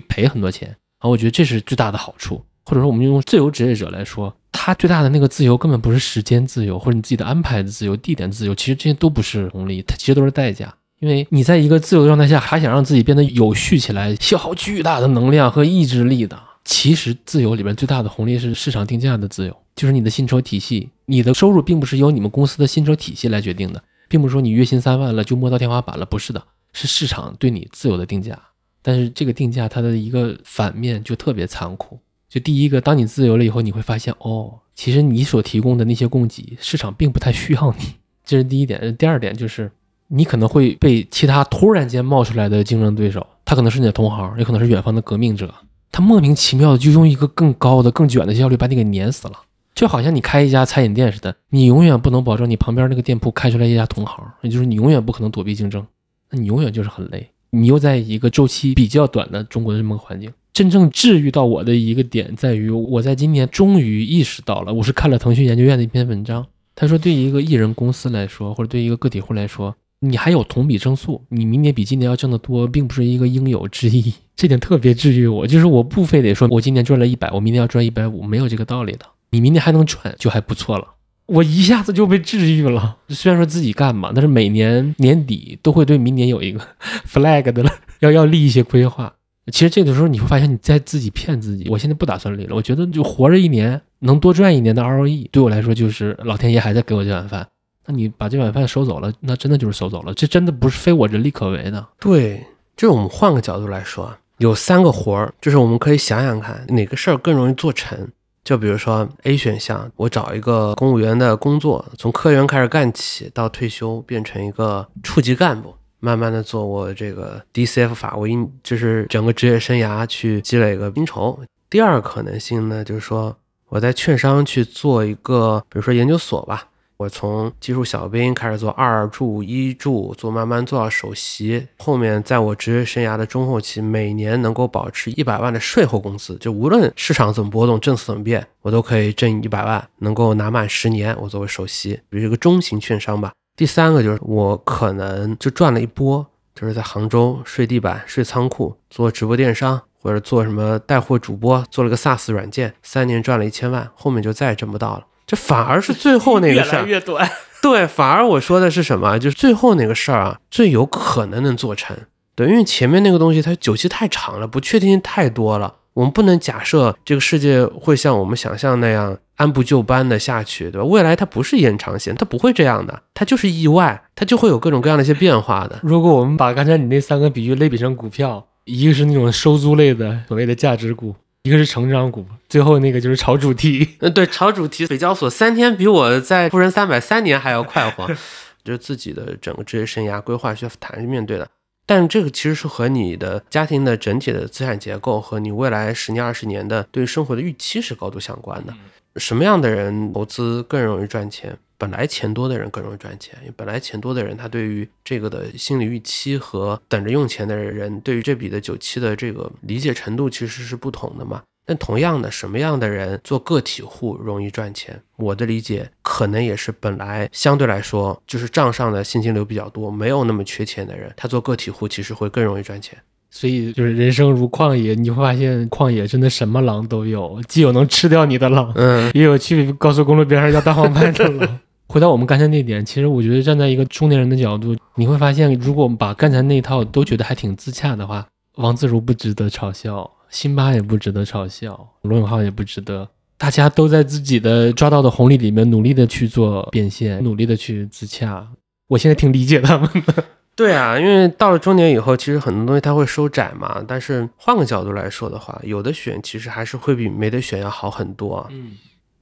赔很多钱。啊我觉得这是最大的好处。或者说，我们用自由职业者来说，他最大的那个自由根本不是时间自由或者你自己的安排的自由、地点自由，其实这些都不是红利，它其实都是代价。因为你在一个自由的状态下，还想让自己变得有序起来，消耗巨大的能量和意志力的。其实自由里边最大的红利是市场定价的自由，就是你的薪酬体系，你的收入并不是由你们公司的薪酬体系来决定的，并不是说你月薪三万了就摸到天花板了，不是的，是市场对你自由的定价。但是这个定价它的一个反面就特别残酷。就第一个，当你自由了以后，你会发现哦，其实你所提供的那些供给，市场并不太需要你。这是第一点。第二点就是，你可能会被其他突然间冒出来的竞争对手，他可能是你的同行，也可能是远方的革命者。他莫名其妙的就用一个更高的、更卷的效率把你给碾死了，就好像你开一家餐饮店似的，你永远不能保证你旁边那个店铺开出来一家同行，也就是你永远不可能躲避竞争，那你永远就是很累。你又在一个周期比较短的中国的这么个环境，真正治愈到我的一个点在于，我在今年终于意识到了，我是看了腾讯研究院的一篇文章，他说对一个艺人公司来说，或者对一个个体户来说。你还有同比增速，你明年比今年要挣得多，并不是一个应有之义。<laughs> 这点特别治愈我，就是我不非得说我今年赚了一百，我明年要赚一百五，没有这个道理的。你明年还能赚，就还不错了。我一下子就被治愈了。虽然说自己干嘛，但是每年年底都会对明年有一个 <laughs> flag 的了，<laughs> 要要立一些规划。其实这个时候你会发现你在自己骗自己。我现在不打算立了，我觉得就活着一年，能多赚一年的 ROE，对我来说就是老天爷还在给我这碗饭。那你把这碗饭收走了，那真的就是收走了，这真的不是非我人力可为的。对，就是我们换个角度来说，有三个活儿，就是我们可以想想看哪个事儿更容易做成。就比如说 A 选项，我找一个公务员的工作，从科员开始干起，到退休变成一个处级干部，慢慢的做我这个 DCF 法，我应就是整个职业生涯去积累一个薪酬。第二可能性呢，就是说我在券商去做一个，比如说研究所吧。我从技术小兵开始做二助、一助，做慢慢做到首席。后面在我职业生涯的中后期，每年能够保持一百万的税后工资，就无论市场怎么波动、政策怎么变，我都可以挣一百万，能够拿满十年。我作为首席，比如一个中型券商吧。第三个就是我可能就赚了一波，就是在杭州睡地板、睡仓库，做直播电商或者做什么带货主播，做了个 SaaS 软件，三年赚了一千万，后面就再也挣不到了。这反而是最后那个事儿，<laughs> 越来越短。<laughs> 对，反而我说的是什么？就是最后那个事儿啊，最有可能能做成。对，因为前面那个东西它久期太长了，不确定性太多了。我们不能假设这个世界会像我们想象那样按部就班的下去，对吧？未来它不是延长线，它不会这样的，它就是意外，它就会有各种各样的一些变化的。如果我们把刚才你那三个比喻类比成股票，一个是那种收租类的所谓的价值股。一个是成长股，最后那个就是炒主题。嗯，对，炒主题。北交所三天比我在沪深三百三年还要快活，<laughs> 就是自己的整个职业生涯规划需要坦然面对的。但这个其实是和你的家庭的整体的资产结构和你未来十年、二十年的对生活的预期是高度相关的。什么样的人投资更容易赚钱？本来钱多的人更容易赚钱，因为本来钱多的人，他对于这个的心理预期和等着用钱的人对于这笔的九七的这个理解程度其实是不同的嘛。但同样的，什么样的人做个体户容易赚钱？我的理解可能也是本来相对来说就是账上的现金流比较多，没有那么缺钱的人，他做个体户其实会更容易赚钱。所以就是人生如旷野，你会发现旷野真的什么狼都有，既有能吃掉你的狼，嗯，也有去高速公路边上要大黄牌的狼。<laughs> 回到我们刚才那点，其实我觉得站在一个中年人的角度，你会发现，如果我们把刚才那一套都觉得还挺自洽的话，王自如不值得嘲笑，辛巴也不值得嘲笑，罗永浩也不值得，大家都在自己的抓到的红利里面努力的去做变现，努力的去自洽。我现在挺理解他们的。对啊，因为到了中年以后，其实很多东西它会收窄嘛。但是换个角度来说的话，有的选其实还是会比没得选要好很多。嗯，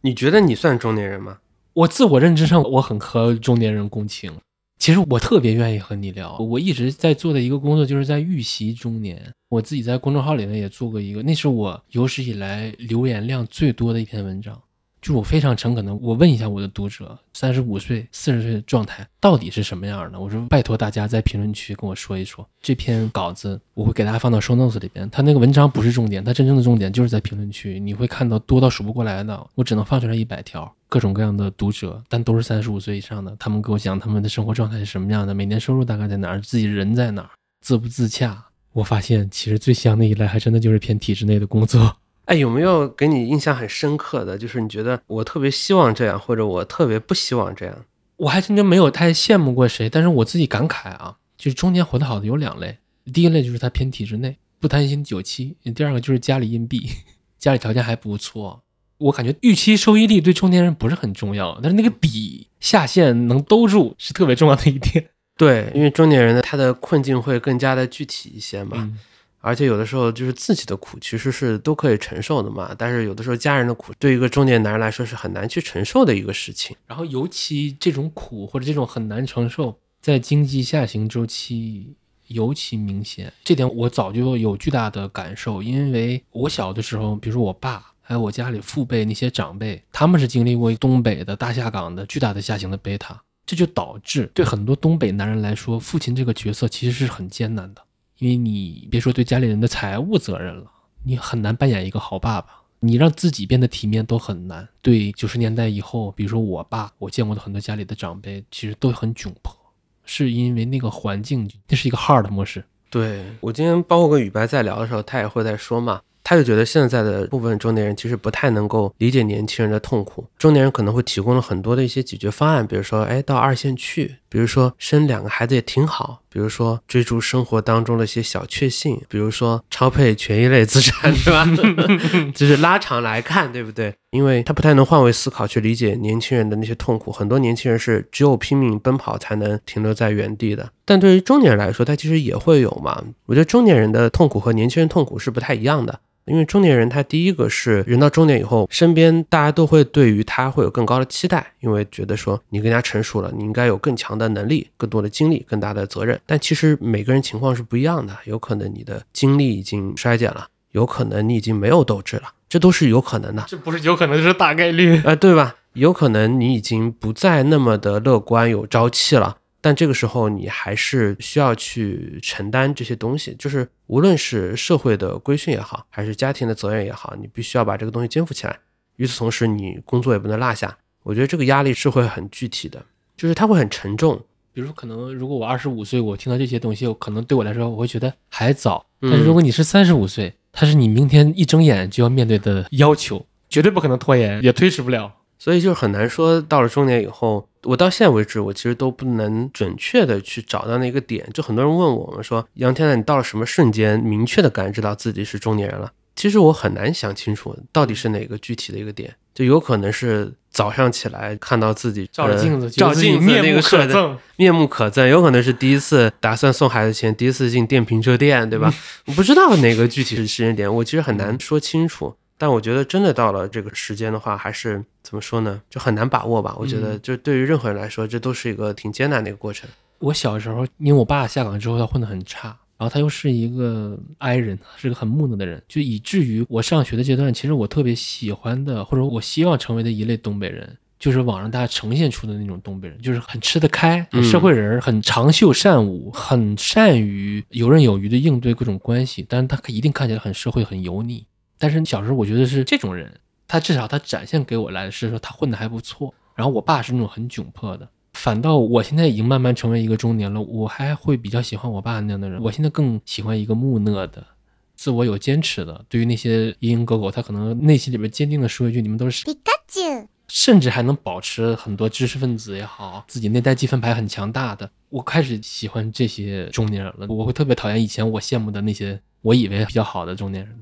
你觉得你算中年人吗？我自我认知上，我很和中年人共情。其实我特别愿意和你聊。我一直在做的一个工作，就是在预习中年。我自己在公众号里面也做过一个，那是我有史以来留言量最多的一篇文章。就我非常诚恳的，我问一下我的读者，三十五岁、四十岁的状态到底是什么样的？我说拜托大家在评论区跟我说一说。这篇稿子我会给大家放到 show notes 里边。他那个文章不是重点，他真正的重点就是在评论区，你会看到多到数不过来的。我只能放出来一百条，各种各样的读者，但都是三十五岁以上的。他们给我讲他们的生活状态是什么样的，每年收入大概在哪儿，自己人在哪儿，自不自洽。我发现其实最香的一类还真的就是偏体制内的工作。哎，有没有给你印象很深刻的？就是你觉得我特别希望这样，或者我特别不希望这样？我还真就没有太羡慕过谁，但是我自己感慨啊，就是中年活得好的有两类，第一类就是他偏体制内，不贪心九七；第二个就是家里硬币，<laughs> 家里条件还不错。我感觉预期收益率对中年人不是很重要，但是那个底下限能兜住是特别重要的一点。对，因为中年人的他的困境会更加的具体一些嘛，而且有的时候就是自己的苦其实是都可以承受的嘛，但是有的时候家人的苦对一个中年男人来说是很难去承受的一个事情。然后尤其这种苦或者这种很难承受，在经济下行周期尤其明显。这点我早就有巨大的感受，因为我小的时候，比如说我爸。还有我家里父辈那些长辈，他们是经历过东北的大下岗的巨大的下行的贝塔，这就导致对很多东北男人来说，父亲这个角色其实是很艰难的，因为你别说对家里人的财务责任了，你很难扮演一个好爸爸，你让自己变得体面都很难。对九十年代以后，比如说我爸，我见过的很多家里的长辈，其实都很窘迫，是因为那个环境，那是一个 hard 模式。对我今天包括跟雨白在聊的时候，他也会在说嘛。他就觉得现在的部分中年人其实不太能够理解年轻人的痛苦，中年人可能会提供了很多的一些解决方案，比如说，哎，到二线去，比如说生两个孩子也挺好，比如说追逐生活当中的一些小确幸，比如说超配权益类资产，<laughs> 对吧？<laughs> 就是拉长来看，对不对？因为他不太能换位思考去理解年轻人的那些痛苦，很多年轻人是只有拼命奔跑才能停留在原地的，但对于中年人来说，他其实也会有嘛。我觉得中年人的痛苦和年轻人痛苦是不太一样的。因为中年人，他第一个是人到中年以后，身边大家都会对于他会有更高的期待，因为觉得说你更加成熟了，你应该有更强的能力、更多的精力、更大的责任。但其实每个人情况是不一样的，有可能你的精力已经衰减了，有可能你已经没有斗志了，这都是有可能的。这不是有可能，是大概率啊，对吧？有可能你已经不再那么的乐观、有朝气了。但这个时候，你还是需要去承担这些东西，就是无论是社会的规训也好，还是家庭的责任也好，你必须要把这个东西肩负起来。与此同时，你工作也不能落下。我觉得这个压力是会很具体的，就是它会很沉重。比如说，可能如果我二十五岁，我听到这些东西，可能对我来说，我会觉得还早。但是如果你是三十五岁，它是你明天一睁眼就要面对的要求，绝对不可能拖延，也推迟不了。所以就很难说，到了中年以后，我到现在为止，我其实都不能准确的去找到那个点。就很多人问我们说，杨天呐，你到了什么瞬间，明确的感知到自己是中年人了？其实我很难想清楚，到底是哪个具体的一个点。就有可能是早上起来看到自己照着镜子，照镜子面目可憎，面目可憎。有可能是第一次打算送孩子前，第一次进电瓶车店，对吧？<laughs> 我不知道哪个具体的时间点，我其实很难说清楚。但我觉得真的到了这个时间的话，还是怎么说呢？就很难把握吧。我觉得，就对于任何人来说，这都是一个挺艰难的一个过程。我小时候，因为我爸下岗之后，他混得很差，然后他又是一个 I 人，是个很木讷的人，就以至于我上学的阶段，其实我特别喜欢的，或者我希望成为的一类东北人，就是网上大家呈现出的那种东北人，就是很吃得开，社会人，很长袖善舞，很善于游刃有余的应对各种关系，但是他一定看起来很社会，很油腻。但是小时候我觉得是这种人，他至少他展现给我来的是说他混得还不错。然后我爸是那种很窘迫的，反倒我现在已经慢慢成为一个中年了，我还会比较喜欢我爸那样的人。我现在更喜欢一个木讷的、自我有坚持的。对于那些蝇营狗苟，他可能内心里边坚定的说一句：“你们都是皮卡丘。”甚至还能保持很多知识分子也好，自己内在积分牌很强大的。我开始喜欢这些中年人了。我会特别讨厌以前我羡慕的那些我以为比较好的中年人。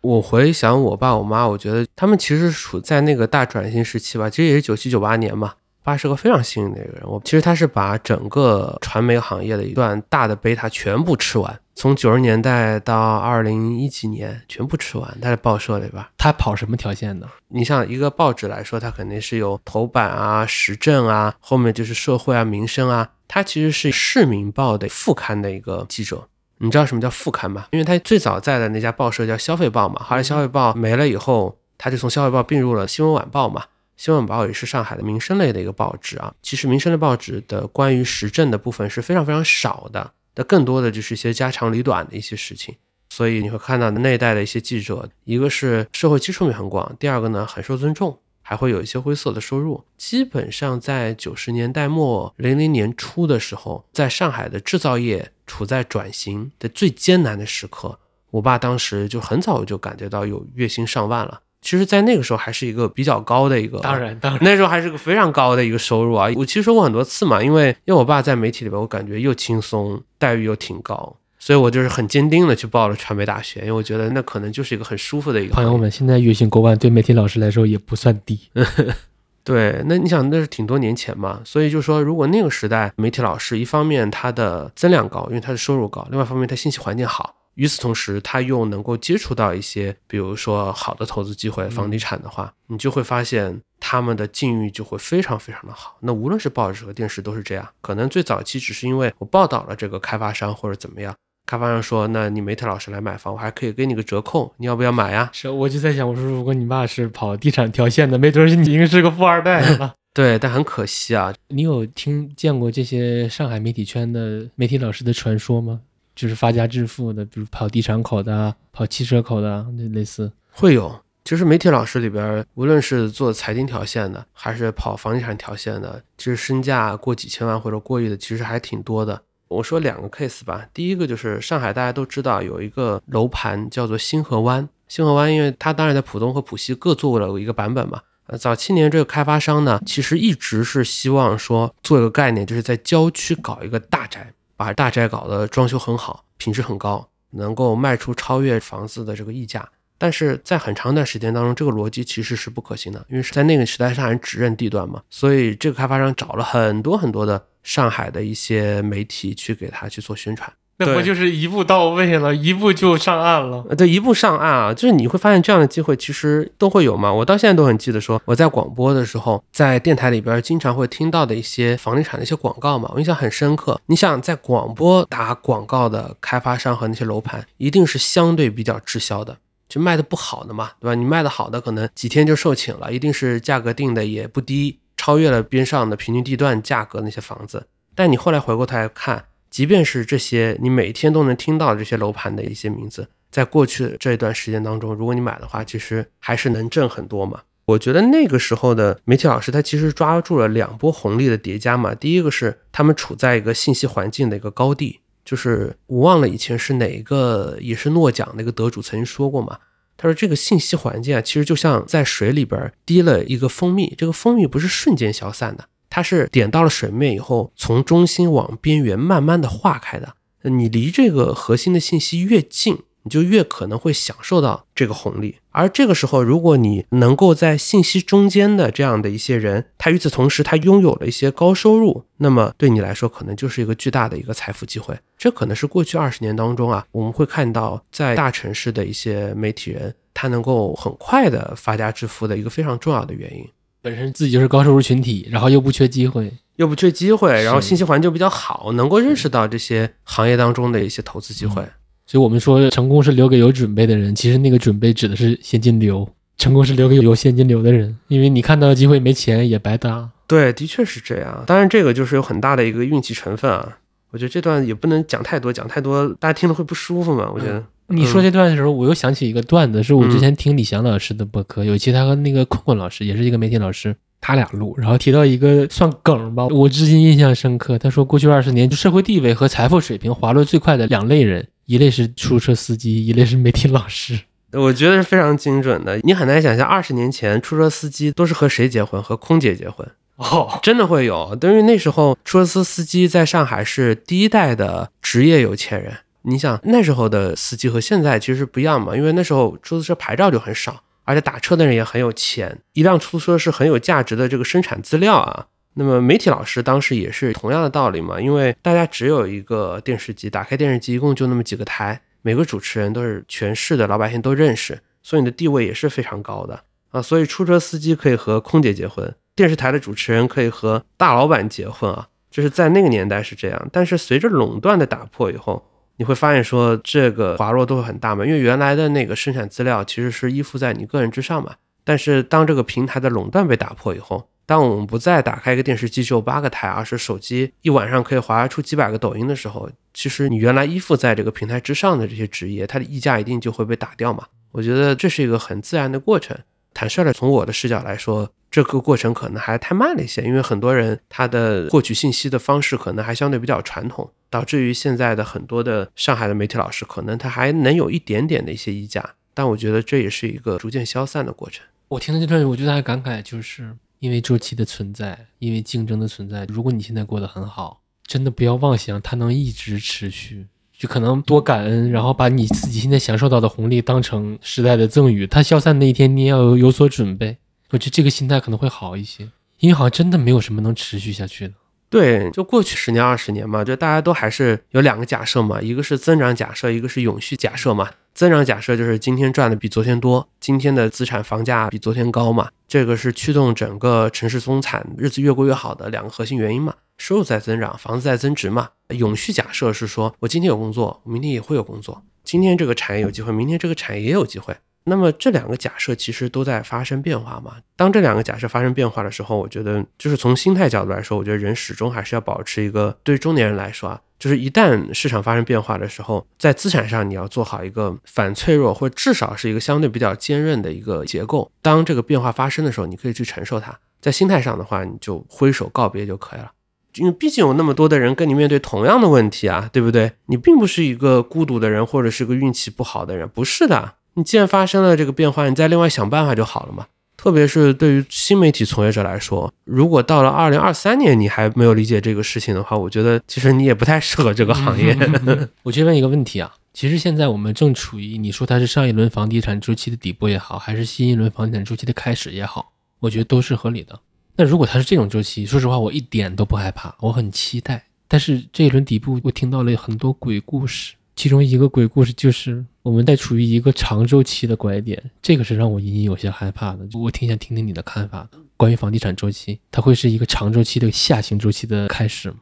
我回想我爸我妈，我觉得他们其实处在那个大转型时期吧，其实也是九七九八年嘛。爸是个非常幸运的一个人，我其实他是把整个传媒行业的一段大的贝塔全部吃完，从九十年代到二零一几年全部吃完。他在报社里边？他跑什么条线呢？你像一个报纸来说，他肯定是有头版啊、时政啊，后面就是社会啊、民生啊。他其实是市民报的副刊的一个记者。你知道什么叫副刊吗？因为他最早在的那家报社叫消费报嘛，后来消费报没了以后，他就从消费报并入了新闻晚报嘛。新闻晚报也是上海的民生类的一个报纸啊。其实民生类报纸的关于时政的部分是非常非常少的，那更多的就是一些家长里短的一些事情。所以你会看到那一代的一些记者，一个是社会基础面很广，第二个呢很受尊重。还会有一些灰色的收入。基本上在九十年代末、零零年初的时候，在上海的制造业处在转型的最艰难的时刻。我爸当时就很早就感觉到有月薪上万了。其实，在那个时候还是一个比较高的一个，当然，当然，那时候还是个非常高的一个收入啊。我其实说过很多次嘛，因为因为我爸在媒体里边，我感觉又轻松，待遇又挺高，所以我就是很坚定的去报了传媒大学，因为我觉得那可能就是一个很舒服的一个。朋友们，现在月薪过万，对媒体老师来说也不算低。<laughs> 对，那你想，那是挺多年前嘛，所以就说，如果那个时代媒体老师，一方面他的增量高，因为他的收入高；，另外一方面他信息环境好。与此同时，他又能够接触到一些，比如说好的投资机会，房地产的话，你就会发现他们的境遇就会非常非常的好。那无论是报纸和电视都是这样。可能最早期只是因为我报道了这个开发商或者怎么样，开发商说，那你媒体老师来买房，我还可以给你个折扣，你要不要买呀？是，我就在想，我说如果你爸是跑地产条线的，没准你已经是个富二代了。<laughs> 对，但很可惜啊。你有听见过这些上海媒体圈的媒体老师的传说吗？就是发家致富的，比如跑地产口的、跑汽车口的，那类似会有。其实媒体老师里边，无论是做财经条线的，还是跑房地产条线的，其实身价过几千万或者过亿的，其实还挺多的。我说两个 case 吧，第一个就是上海，大家都知道有一个楼盘叫做星河湾。星河湾，因为它当然在浦东和浦西各做了一个版本嘛。呃，早七年这个开发商呢，其实一直是希望说做一个概念，就是在郊区搞一个大宅。把大宅搞得装修很好，品质很高，能够卖出超越房子的这个溢价。但是在很长一段时间当中，这个逻辑其实是不可行的，因为是在那个时代，上海人只认地段嘛，所以这个开发商找了很多很多的上海的一些媒体去给他去做宣传。那不就是一步到位了，一步就上岸了？对，一步上岸啊，就是你会发现这样的机会其实都会有嘛。我到现在都很记得，说我在广播的时候，在电台里边经常会听到的一些房地产的一些广告嘛，我印象很深刻。你想在广播打广告的开发商和那些楼盘，一定是相对比较滞销的，就卖的不好的嘛，对吧？你卖的好的，可能几天就售罄了，一定是价格定的也不低，超越了边上的平均地段价格那些房子。但你后来回过头来看。即便是这些你每天都能听到这些楼盘的一些名字，在过去这一段时间当中，如果你买的话，其实还是能挣很多嘛。我觉得那个时候的媒体老师，他其实抓住了两波红利的叠加嘛。第一个是他们处在一个信息环境的一个高地，就是我忘了以前是哪一个也是诺奖那个得主曾经说过嘛，他说这个信息环境啊，其实就像在水里边滴了一个蜂蜜，这个蜂蜜不是瞬间消散的。它是点到了水面以后，从中心往边缘慢慢的化开的。你离这个核心的信息越近，你就越可能会享受到这个红利。而这个时候，如果你能够在信息中间的这样的一些人，他与此同时他拥有了一些高收入，那么对你来说可能就是一个巨大的一个财富机会。这可能是过去二十年当中啊，我们会看到在大城市的一些媒体人，他能够很快的发家致富的一个非常重要的原因。本身自己就是高收入群体，然后又不缺机会，又不缺机会，然后信息环境比较好，能够认识到这些行业当中的一些投资机会。所以我们说，成功是留给有准备的人。其实那个准备指的是现金流，成功是留给有现金流的人。因为你看到的机会没钱也白搭。对，的确是这样。当然，这个就是有很大的一个运气成分啊。我觉得这段也不能讲太多，讲太多大家听了会不舒服嘛。我觉得。你说这段的时候，我又想起一个段子，是我之前听李翔老师的播客，有一期他和那个困困老师，也是一个媒体老师，他俩录，然后提到一个算梗吧，我至今印象深刻。他说，过去二十年，就社会地位和财富水平滑落最快的两类人，一类是出租车司机，<laughs> 一类是媒体老师。我觉得是非常精准的。你很难想象，二十年前出租车司机都是和谁结婚？和空姐结婚哦，真的会有。等于那时候出租车司机在上海是第一代的职业有钱人。你想那时候的司机和现在其实不一样嘛，因为那时候出租车牌照就很少，而且打车的人也很有钱，一辆出租车是很有价值的这个生产资料啊。那么媒体老师当时也是同样的道理嘛，因为大家只有一个电视机，打开电视机一共就那么几个台，每个主持人都是全市的老百姓都认识，所以你的地位也是非常高的啊。所以出租车司机可以和空姐结婚，电视台的主持人可以和大老板结婚啊，就是在那个年代是这样。但是随着垄断的打破以后，你会发现说这个滑落都会很大嘛，因为原来的那个生产资料其实是依附在你个人之上嘛。但是当这个平台的垄断被打破以后，当我们不再打开一个电视机只有八个台，而是手机一晚上可以滑出几百个抖音的时候，其实你原来依附在这个平台之上的这些职业，它的溢价一定就会被打掉嘛。我觉得这是一个很自然的过程。坦率的从我的视角来说，这个过程可能还太慢了一些，因为很多人他的获取信息的方式可能还相对比较传统。导致于现在的很多的上海的媒体老师，可能他还能有一点点的一些溢价，但我觉得这也是一个逐渐消散的过程。我听到这段，我最大的感慨就是因为周期的存在，因为竞争的存在。如果你现在过得很好，真的不要妄想它能一直持续，就可能多感恩，然后把你自己现在享受到的红利当成时代的赠予。它消散那一天，你也要有有所准备。我觉得这个心态可能会好一些，因为好像真的没有什么能持续下去的。对，就过去十年、二十年嘛，就大家都还是有两个假设嘛，一个是增长假设，一个是永续假设嘛。增长假设就是今天赚的比昨天多，今天的资产房价比昨天高嘛，这个是驱动整个城市中产日子越过越好的两个核心原因嘛。收入在增长，房子在增值嘛。永续假设是说我今天有工作，明天也会有工作，今天这个产业有机会，明天这个产业也有机会。那么这两个假设其实都在发生变化嘛？当这两个假设发生变化的时候，我觉得就是从心态角度来说，我觉得人始终还是要保持一个对中年人来说啊，就是一旦市场发生变化的时候，在资产上你要做好一个反脆弱，或至少是一个相对比较坚韧的一个结构。当这个变化发生的时候，你可以去承受它。在心态上的话，你就挥手告别就可以了，因为毕竟有那么多的人跟你面对同样的问题啊，对不对？你并不是一个孤独的人，或者是个运气不好的人，不是的。你既然发生了这个变化，你再另外想办法就好了嘛。特别是对于新媒体从业者来说，如果到了二零二三年你还没有理解这个事情的话，我觉得其实你也不太适合这个行业。<laughs> 我就问一个问题啊，其实现在我们正处于你说它是上一轮房地产周期的底部也好，还是新一轮房地产周期的开始也好，我觉得都是合理的。那如果它是这种周期，说实话我一点都不害怕，我很期待。但是这一轮底部，我听到了很多鬼故事。其中一个鬼故事就是我们在处于一个长周期的拐点，这个是让我隐隐有些害怕的。我挺想听听你的看法的。关于房地产周期，它会是一个长周期的下行周期的开始吗？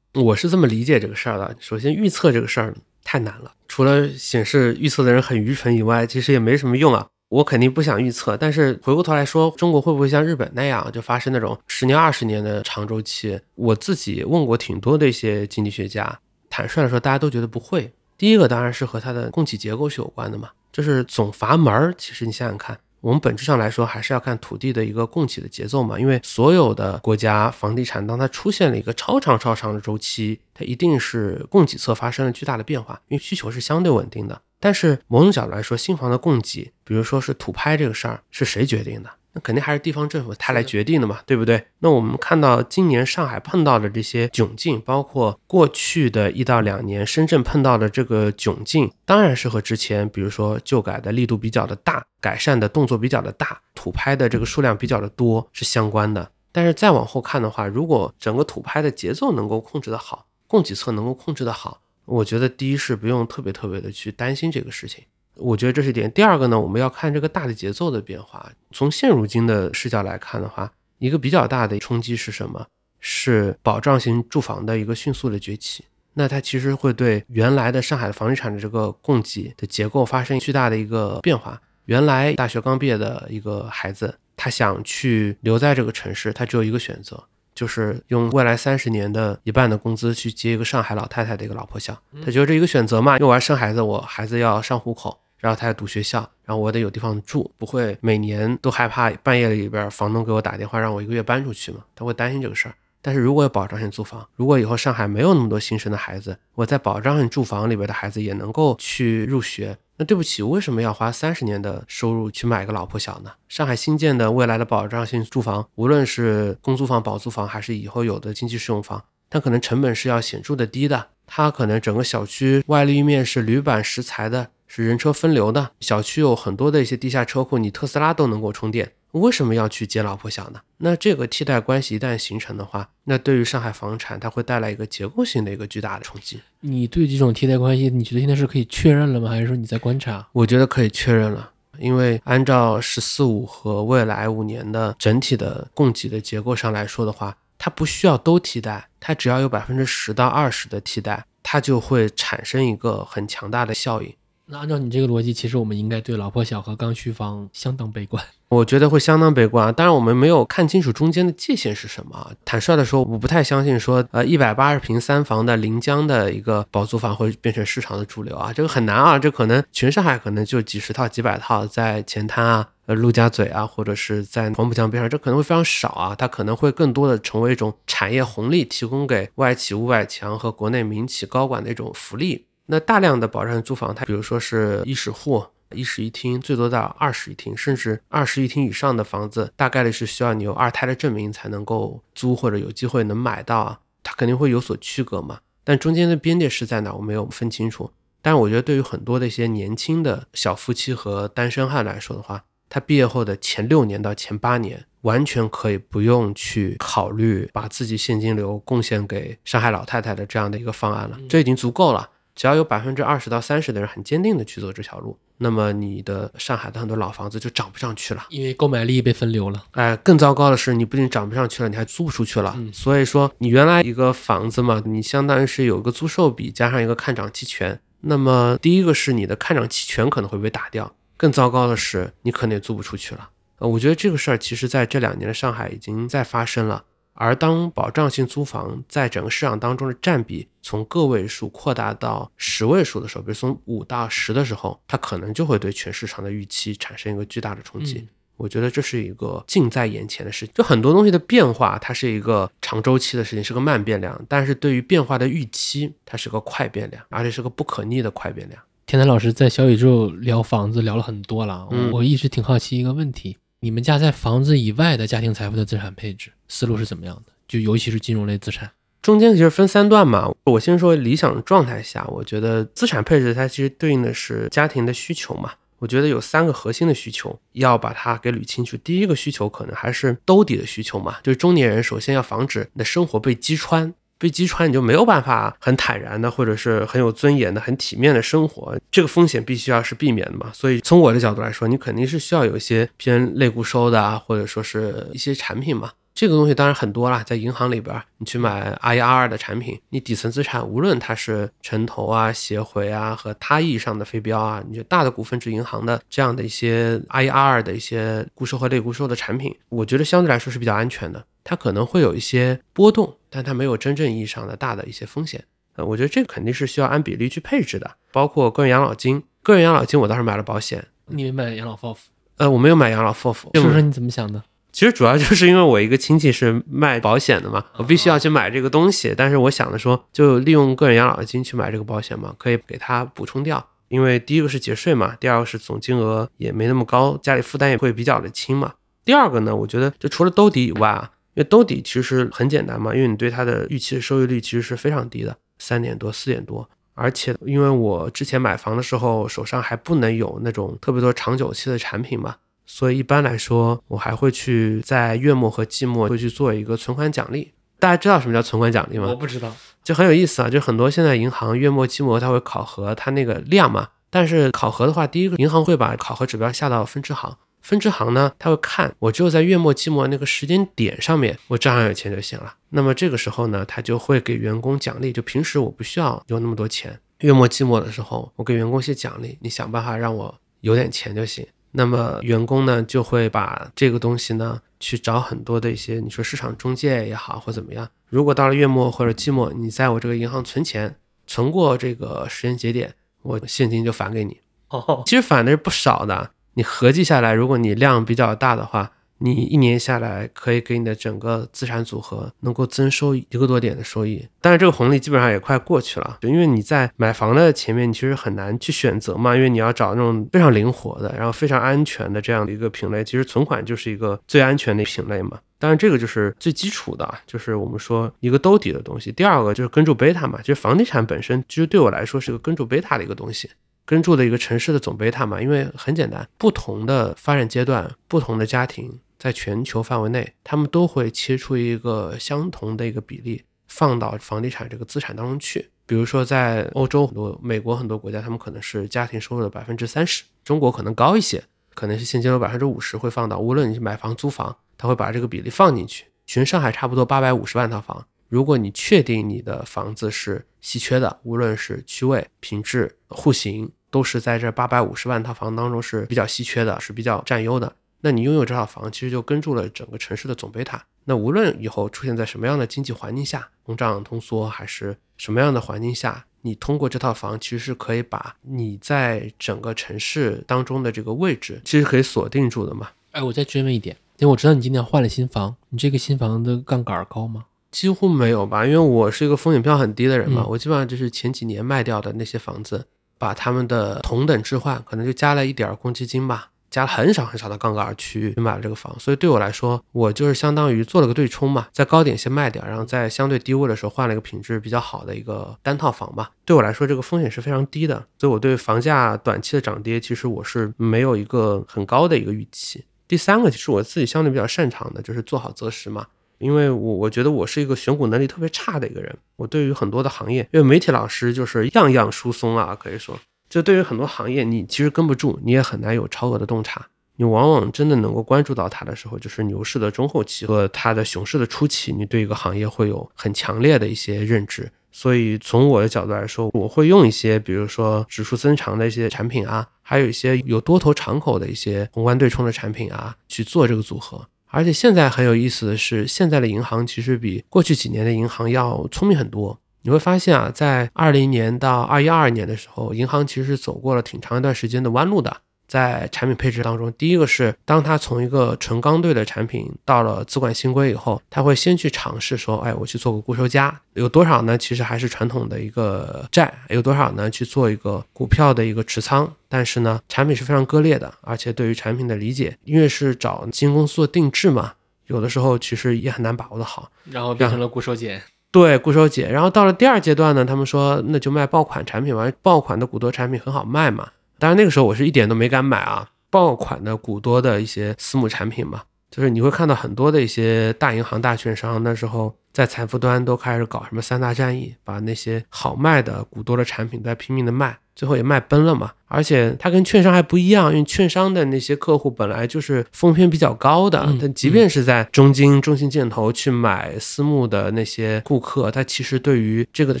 我是这么理解这个事儿的。首先，预测这个事儿太难了，除了显示预测的人很愚蠢以外，其实也没什么用啊。我肯定不想预测，但是回过头来说，中国会不会像日本那样就发生那种十年、二十年的长周期？我自己问过挺多的一些经济学家，坦率的说，大家都觉得不会。第一个当然是和它的供给结构是有关的嘛，就是总阀门。其实你想想看，我们本质上来说还是要看土地的一个供给的节奏嘛。因为所有的国家房地产，当它出现了一个超长超长的周期，它一定是供给侧发生了巨大的变化，因为需求是相对稳定的。但是某种角度来说，新房的供给，比如说是土拍这个事儿，是谁决定的？那肯定还是地方政府他来决定的嘛，对不对？那我们看到今年上海碰到的这些窘境，包括过去的一到两年深圳碰到的这个窘境，当然是和之前比如说旧改的力度比较的大，改善的动作比较的大，土拍的这个数量比较的多是相关的。但是再往后看的话，如果整个土拍的节奏能够控制的好，供给侧能够控制的好，我觉得第一是不用特别特别的去担心这个事情。我觉得这是点。第二个呢，我们要看这个大的节奏的变化。从现如今的视角来看的话，一个比较大的冲击是什么？是保障型住房的一个迅速的崛起。那它其实会对原来的上海的房地产的这个供给的结构发生巨大的一个变化。原来大学刚毕业的一个孩子，他想去留在这个城市，他只有一个选择，就是用未来三十年的一半的工资去接一个上海老太太的一个老婆小。他觉得这一个选择嘛，因为我要生孩子，我孩子要上户口。然后他要读学校，然后我得有地方住，不会每年都害怕半夜里边房东给我打电话让我一个月搬出去嘛？他会担心这个事儿。但是如果有保障性租房，如果以后上海没有那么多新生的孩子，我在保障性住房里边的孩子也能够去入学，那对不起，为什么要花三十年的收入去买个老破小呢？上海新建的未来的保障性住房，无论是公租房、保租房，还是以后有的经济适用房，它可能成本是要显著的低的，它可能整个小区外立面是铝板石材的。是人车分流的小区有很多的一些地下车库，你特斯拉都能够充电，为什么要去接老婆小呢？那这个替代关系一旦形成的话，那对于上海房产它会带来一个结构性的一个巨大的冲击。你对这种替代关系，你觉得现在是可以确认了吗？还是说你在观察？我觉得可以确认了，因为按照“十四五”和未来五年的整体的供给的结构上来说的话，它不需要都替代，它只要有百分之十到二十的替代，它就会产生一个很强大的效应。那按照你这个逻辑，其实我们应该对老破小和刚需房相当悲观。<laughs> 我觉得会相当悲观。当然，我们没有看清楚中间的界限是什么。坦率的说，我不太相信说，呃，一百八十平三房的临江的一个保租房会变成市场的主流啊，这个很难啊。这可能全上海可能就几十套、几百套在前滩啊，呃陆家嘴啊，或者是在黄浦江边上，这可能会非常少啊。它可能会更多的成为一种产业红利，提供给外企、物外强和国内民企高管的一种福利。那大量的保障性租房，它比如说是一室户。一室一厅，最多到二室一厅，甚至二室一厅以上的房子，大概率是需要你有二胎的证明才能够租或者有机会能买到啊。它肯定会有所区隔嘛，但中间的边界是在哪，我没有分清楚。但是我觉得对于很多的一些年轻的小夫妻和单身汉来说的话，他毕业后的前六年到前八年，完全可以不用去考虑把自己现金流贡献给上海老太太的这样的一个方案了，这已经足够了。只要有百分之二十到三十的人很坚定的去走这条路，那么你的上海的很多老房子就涨不上去了，因为购买力被分流了。哎，更糟糕的是，你不仅涨不上去了，你还租不出去了。所以说，你原来一个房子嘛，你相当于是有一个租售比加上一个看涨期权。那么第一个是你的看涨期权可能会被打掉，更糟糕的是你可能也租不出去了。呃，我觉得这个事儿其实在这两年的上海已经在发生了。而当保障性租房在整个市场当中的占比从个位数扩大到十位数的时候，比如从五到十的时候，它可能就会对全市场的预期产生一个巨大的冲击。我觉得这是一个近在眼前的事情。就很多东西的变化，它是一个长周期的事情，是个慢变量；但是对于变化的预期，它是个快变量，而且是个不可逆的快变量。天南老师在小宇宙聊房子聊了很多了，我一直挺好奇一个问题。你们家在房子以外的家庭财富的资产配置思路是怎么样的？就尤其是金融类资产，中间其实分三段嘛。我先说理想状态下，我觉得资产配置它其实对应的是家庭的需求嘛。我觉得有三个核心的需求要把它给捋清楚。第一个需求可能还是兜底的需求嘛，就是中年人首先要防止你的生活被击穿。被击穿，你就没有办法很坦然的，或者是很有尊严的、很体面的生活。这个风险必须要是避免的嘛。所以从我的角度来说，你肯定是需要有一些偏类固收的啊，或者说是一些产品嘛。这个东西当然很多啦，在银行里边，你去买 IR 的产品，你底层资产无论它是城投啊、协回啊和他意义上的非标啊，你就大的股份制银行的这样的一些 IR 的一些固收和类固收的产品，我觉得相对来说是比较安全的。它可能会有一些波动，但它没有真正意义上的大的一些风险。呃，我觉得这个肯定是需要按比例去配置的，包括个人养老金。个人养老金我倒是买了保险，你没买养老 FOF？呃，我没有买养老 FOF。说说你怎么想的？其实主要就是因为我一个亲戚是卖保险的嘛，我必须要去买这个东西。但是我想的说，就利用个人养老金去买这个保险嘛，可以给他补充掉。因为第一个是节税嘛，第二个是总金额也没那么高，家里负担也会比较的轻嘛。第二个呢，我觉得就除了兜底以外啊。因为兜底其实很简单嘛，因为你对它的预期的收益率其实是非常低的，三点多、四点多。而且因为我之前买房的时候手上还不能有那种特别多长久期的产品嘛，所以一般来说我还会去在月末和季末会去做一个存款奖励。大家知道什么叫存款奖励吗？我不知道，就很有意思啊，就很多现在银行月末、季末它会考核它那个量嘛，但是考核的话，第一个银行会把考核指标下到分支行。分支行呢，他会看我只有在月末、季末那个时间点上面，我账上有钱就行了。那么这个时候呢，他就会给员工奖励。就平时我不需要有那么多钱，月末、季末的时候，我给员工一些奖励，你想办法让我有点钱就行。那么员工呢，就会把这个东西呢，去找很多的一些，你说市场中介也好，或怎么样。如果到了月末或者季末，你在我这个银行存钱，存过这个时间节点，我现金就返给你。哦，其实返的是不少的。你合计下来，如果你量比较大的话，你一年下来可以给你的整个资产组合能够增收一个多点的收益。但是这个红利基本上也快过去了，就因为你在买房的前面，你其实很难去选择嘛，因为你要找那种非常灵活的，然后非常安全的这样的一个品类。其实存款就是一个最安全的品类嘛。当然这个就是最基础的，就是我们说一个兜底的东西。第二个就是跟住贝塔嘛，其实房地产本身其实对我来说是个跟住贝塔的一个东西。跟住的一个城市的总贝塔嘛，因为很简单，不同的发展阶段，不同的家庭，在全球范围内，他们都会切出一个相同的一个比例，放到房地产这个资产当中去。比如说，在欧洲很多、美国很多国家，他们可能是家庭收入的百分之三十，中国可能高一些，可能是现金流百分之五十会放到。无论你是买房、租房，他会把这个比例放进去。全上海差不多八百五十万套房，如果你确定你的房子是稀缺的，无论是区位、品质、户型。都是在这八百五十万套房当中是比较稀缺的，是比较占优的。那你拥有这套房，其实就跟住了整个城市的总贝塔。那无论以后出现在什么样的经济环境下，通胀通缩还是什么样的环境下，你通过这套房，其实是可以把你在整个城市当中的这个位置，其实可以锁定住的嘛。哎，我再追问一点，因为我知道你今年换了新房，你这个新房的杠杆高吗？几乎没有吧，因为我是一个风险票很低的人嘛，嗯我基本上就是前几年卖掉的那些房子，把他们的同等置换，可能就加了一点儿公积金吧，加了很少很少的杠杆去买了这个房，所以对我来说，我就是相当于做了个对冲嘛，在高点先卖掉，然后在相对低位的时候换了一个品质比较好的一个单套房吧。对我来说，这个风险是非常低的，所以我对房价短期的涨跌，其实我是没有一个很高的一个预期。第三个，其实我自己相对比较擅长的就是做好择时嘛。因为我我觉得我是一个选股能力特别差的一个人，我对于很多的行业，因为媒体老师就是样样疏松啊，可以说，就对于很多行业，你其实跟不住，你也很难有超额的洞察。你往往真的能够关注到它的时候，就是牛市的中后期和它的熊市的初期，你对一个行业会有很强烈的一些认知。所以从我的角度来说，我会用一些，比如说指数增长的一些产品啊，还有一些有多头敞口的一些宏观对冲的产品啊，去做这个组合。而且现在很有意思的是，现在的银行其实比过去几年的银行要聪明很多。你会发现啊，在二零年到二一二年的时候，银行其实是走过了挺长一段时间的弯路的。在产品配置当中，第一个是当它从一个纯刚兑的产品到了资管新规以后，它会先去尝试说，哎，我去做个固收加，有多少呢？其实还是传统的一个债，有多少呢？去做一个股票的一个持仓。但是呢，产品是非常割裂的，而且对于产品的理解，因为是找基金公司做定制嘛，有的时候其实也很难把握的好。然后变成了固收减。对，固收减。然后到了第二阶段呢，他们说那就卖爆款产品吧，爆款的股多产品很好卖嘛。当然那个时候我是一点都没敢买啊，爆款的股多的一些私募产品嘛，就是你会看到很多的一些大银行、大券商那时候在财富端都开始搞什么三大战役，把那些好卖的股多的产品在拼命的卖，最后也卖崩了嘛。而且它跟券商还不一样，因为券商的那些客户本来就是风偏比较高的，嗯但即便是在中金、中信建投去买私募的那些顾客，他其实对于这个的